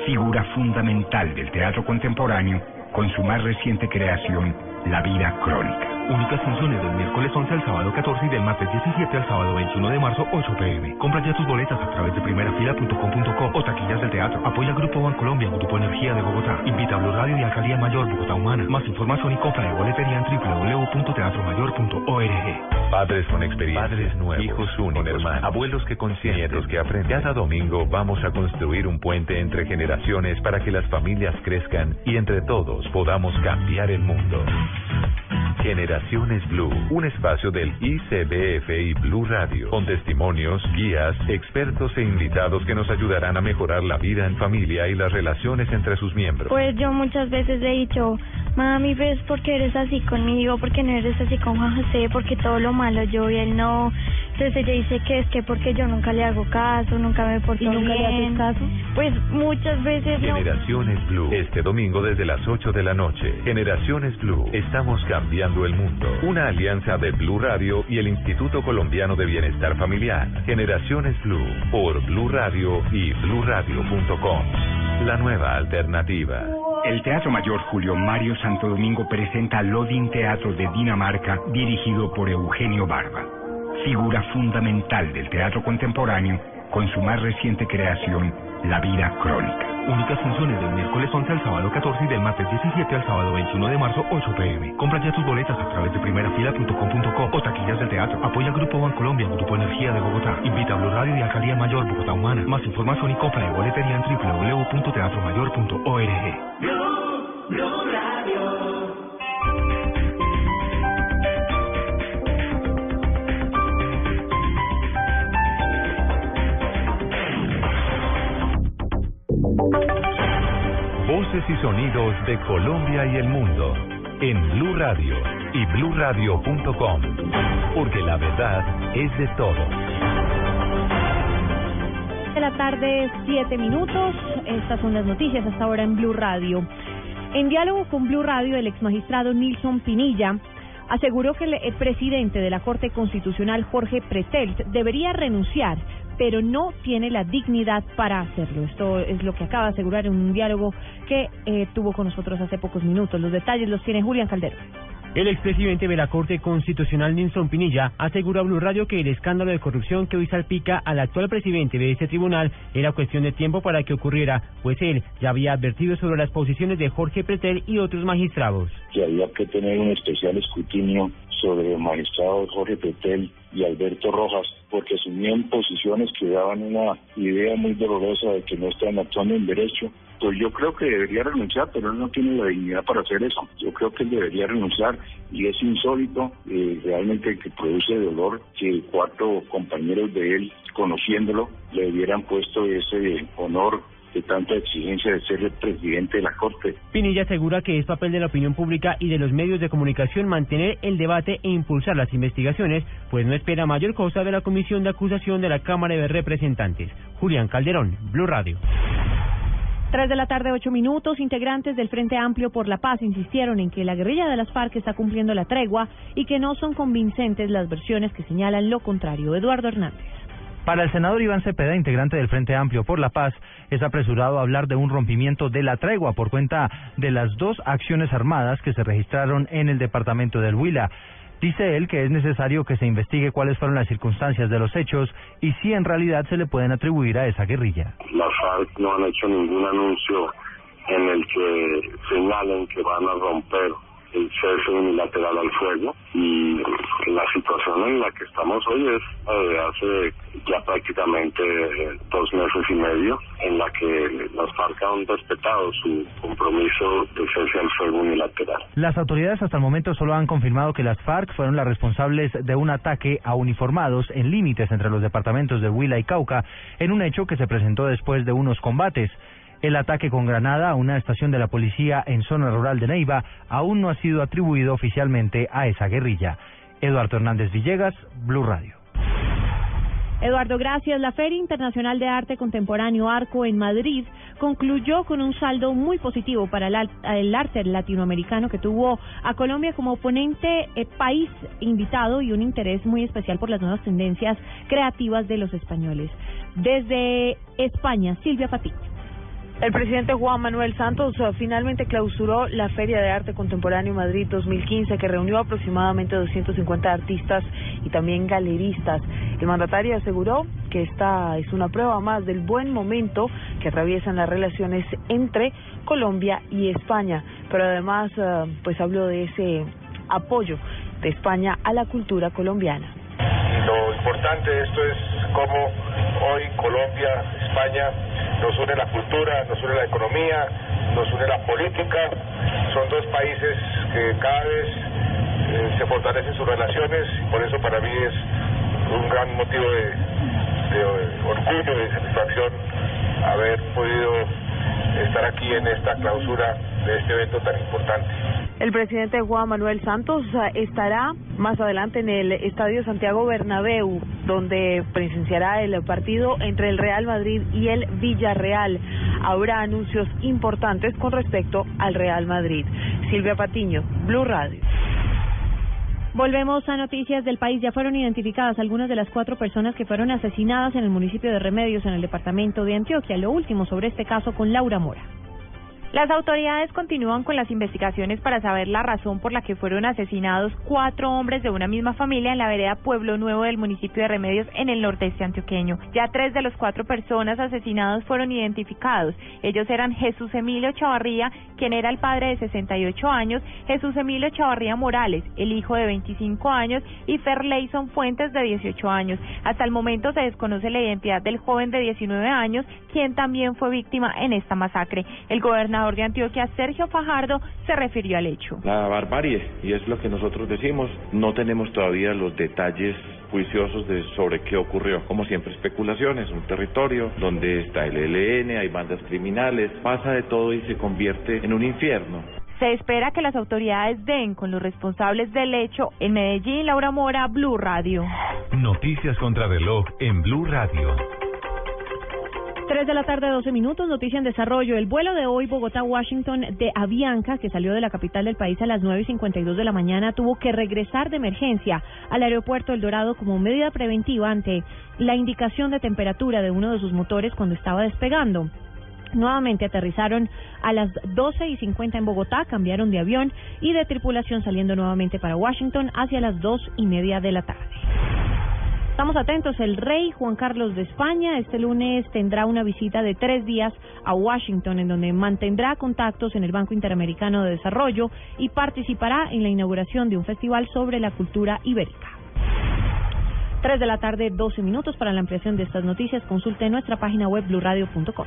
figura fundamental del teatro contemporáneo con su más reciente creación, La vida crónica. Únicas funciones del miércoles 11 al sábado 14 y del martes 17 al sábado 21 de marzo 8 pm. Compra ya tus boletas a través de primerafila.com.co o taquillas del teatro. Apoya Grupo Bancolombia, Grupo Energía de Bogotá. Invita a Blue Radio y Alcaldía Mayor Bogotá Humana. Más información y compra de boletería en www.teatromayor.org. Padres con experiencia, padres nuevos, hijos únicos, hermanos, abuelos que consienten, nietos que aprenden. Cada domingo vamos a construir un puente entre generaciones para que las familias crezcan y entre todos podamos cambiar el mundo. Generaciones Blue, un espacio del ICBF y Blue Radio, con testimonios, guías, expertos e invitados que nos ayudarán a mejorar la vida en familia y las relaciones entre sus miembros. Pues yo muchas veces he dicho, mami, ¿ves por qué eres así conmigo? ¿Por qué no eres así con Juan José? Porque todo lo malo yo y él no. Entonces ella dice que es que porque yo nunca le hago caso, nunca me porto ¿Y nunca le haces caso? Pues muchas veces no. Generaciones Blue, este domingo desde las 8 de la noche. Generaciones Blue, estamos cambiando el mundo. Una alianza de Blue Radio y el Instituto Colombiano de Bienestar Familiar. Generaciones Blue, por Blue Radio y bluradio.com. La nueva alternativa. El Teatro Mayor Julio Mario Santo Domingo presenta Lodin Teatro de Dinamarca, dirigido por Eugenio Barba, figura fundamental del teatro contemporáneo con su más reciente creación, La vida crónica. Únicas funciones del miércoles 11 al sábado 14 y del martes 17 al sábado 21 de marzo 8 pm. Compra ya tus boletas a través de primerafila.com.co o taquillas del teatro. Apoya al Grupo Bancolombia, Grupo Energía de Bogotá. Invita a Blue Radio y Alcaldía Mayor Bogotá Humana. Más información y compra de boletería en www.teatromayor.org. Voces y sonidos de Colombia y el mundo en Blue Radio y bluradio.com, porque la verdad es de todo. De la tarde, siete minutos. Estas son las noticias hasta ahora en Blue Radio. En diálogo con Blue Radio, el ex magistrado Nilson Pinilla aseguró que el presidente de la Corte Constitucional, Jorge Pretelt, debería renunciar, pero no tiene la dignidad para hacerlo. Esto es lo que acaba de asegurar en un diálogo que eh, tuvo con nosotros hace pocos minutos. Los detalles los tiene Julián Calderón. El expresidente de la Corte Constitucional, Nilson Pinilla, aseguró a Blue Radio que el escándalo de corrupción que hoy salpica al actual presidente de este tribunal era cuestión de tiempo para que ocurriera, pues él ya había advertido sobre las posiciones de Jorge Pretel y otros magistrados. Que había que tener un especial escrutinio sobre el magistrado Jorge Pretel y Alberto Rojas, porque asumían posiciones que daban una idea muy dolorosa de que no estaban actuando en derecho pues yo creo que debería renunciar, pero él no tiene la dignidad para hacer eso. Yo creo que él debería renunciar y es insólito, eh, realmente que produce dolor que cuatro compañeros de él, conociéndolo, le hubieran puesto ese honor de tanta exigencia de ser el presidente de la Corte. Pinilla asegura que es papel de la opinión pública y de los medios de comunicación mantener el debate e impulsar las investigaciones, pues no espera mayor cosa de la Comisión de Acusación de la Cámara de Representantes. Julián Calderón, Blue Radio. Tres de la tarde, ocho minutos, integrantes del Frente Amplio por la Paz insistieron en que la guerrilla de las FARC está cumpliendo la tregua y que no son convincentes las versiones que señalan lo contrario. Eduardo Hernández. Para el senador Iván Cepeda, integrante del Frente Amplio por la Paz, es apresurado hablar de un rompimiento de la tregua por cuenta de las dos acciones armadas que se registraron en el departamento del Huila. Dice él que es necesario que se investigue cuáles fueron las circunstancias de los hechos y si en realidad se le pueden atribuir a esa guerrilla. Las FARC no han hecho ningún anuncio en el que señalen que van a romper el cese unilateral al fuego y la situación en la que estamos hoy es eh, hace ya prácticamente eh, dos meses y medio en la que las FARC han respetado su compromiso de cese al fuego unilateral. Las autoridades hasta el momento solo han confirmado que las FARC fueron las responsables de un ataque a uniformados en límites entre los departamentos de Huila y Cauca en un hecho que se presentó después de unos combates. El ataque con granada a una estación de la policía en zona rural de Neiva aún no ha sido atribuido oficialmente a esa guerrilla. Eduardo Hernández Villegas, Blue Radio. Eduardo, gracias. La Feria Internacional de Arte Contemporáneo Arco en Madrid concluyó con un saldo muy positivo para el, arte latinoamericano que tuvo a Colombia como oponente eh, país invitado y un interés muy especial por las nuevas tendencias creativas de los españoles. Desde España, Silvia Patiño. El presidente Juan Manuel Santos uh, finalmente clausuró la Feria de Arte Contemporáneo Madrid 2015, que reunió aproximadamente 250 artistas y también galeristas. El mandatario aseguró que esta es una prueba más del buen momento que atraviesan las relaciones entre Colombia y España, pero además uh, pues habló de ese apoyo de España a la cultura colombiana. Lo importante de esto es cómo hoy Colombia, España nos une la cultura, nos une la economía, nos une la política. Son dos países que cada vez eh, se fortalecen sus relaciones y por eso para mí es un gran motivo de, orgullo y de satisfacción haber podido estar aquí en esta clausura de este evento tan importante. El presidente Juan Manuel Santos estará más adelante en el Estadio Santiago Bernabéu, donde presenciará el partido entre el Real Madrid y el Villarreal. Habrá anuncios importantes con respecto al Real Madrid. Silvia Patiño, Blue Radio. Volvemos a noticias del país. Ya fueron identificadas algunas de las cuatro personas que fueron asesinadas en el municipio de Remedios, en el departamento de Antioquia. Lo último sobre este caso con Laura Mora. Las autoridades continúan con las investigaciones para saber la razón por la que fueron asesinados cuatro hombres de una misma familia en la vereda Pueblo Nuevo del municipio de Remedios en el nordeste antioqueño. Ya tres de los cuatro personas asesinados fueron identificados. Ellos eran Jesús Emilio Chavarría, quien era el padre de 68 años, Jesús Emilio Chavarría Morales, el hijo de 25 años, y Ferleison Fuentes, de 18 años. Hasta el momento se desconoce la identidad del joven de 19 años, quien también fue víctima en esta masacre. El gobernador gobernador de Antioquia, Sergio Fajardo, se refirió al hecho. La barbarie, y es lo que nosotros decimos, no tenemos todavía los detalles juiciosos de sobre qué ocurrió. Como siempre, especulaciones, un territorio donde está el ELN, hay bandas criminales, pasa de todo y se convierte en un infierno. Se espera que las autoridades den con los responsables del hecho en Medellín, Laura Mora, Blue Radio. Noticias contra reloj en Blue Radio. 3 de la tarde, 12 minutos, noticia en desarrollo. El vuelo de hoy, Bogotá-Washington, de Avianca, que salió de la capital del país a las 9 y 52 de la mañana, tuvo que regresar de emergencia al aeropuerto El Dorado como medida preventiva ante la indicación de temperatura de uno de sus motores cuando estaba despegando. Nuevamente aterrizaron a las 12 y 50 en Bogotá, cambiaron de avión y de tripulación saliendo nuevamente para Washington hacia las dos y media de la tarde. Estamos atentos, el rey Juan Carlos de España este lunes tendrá una visita de tres días a Washington en donde mantendrá contactos en el Banco Interamericano de Desarrollo y participará en la inauguración de un festival sobre la cultura ibérica. 3 de la tarde, 12 minutos para la ampliación de estas noticias. Consulte nuestra página web blurradio.com.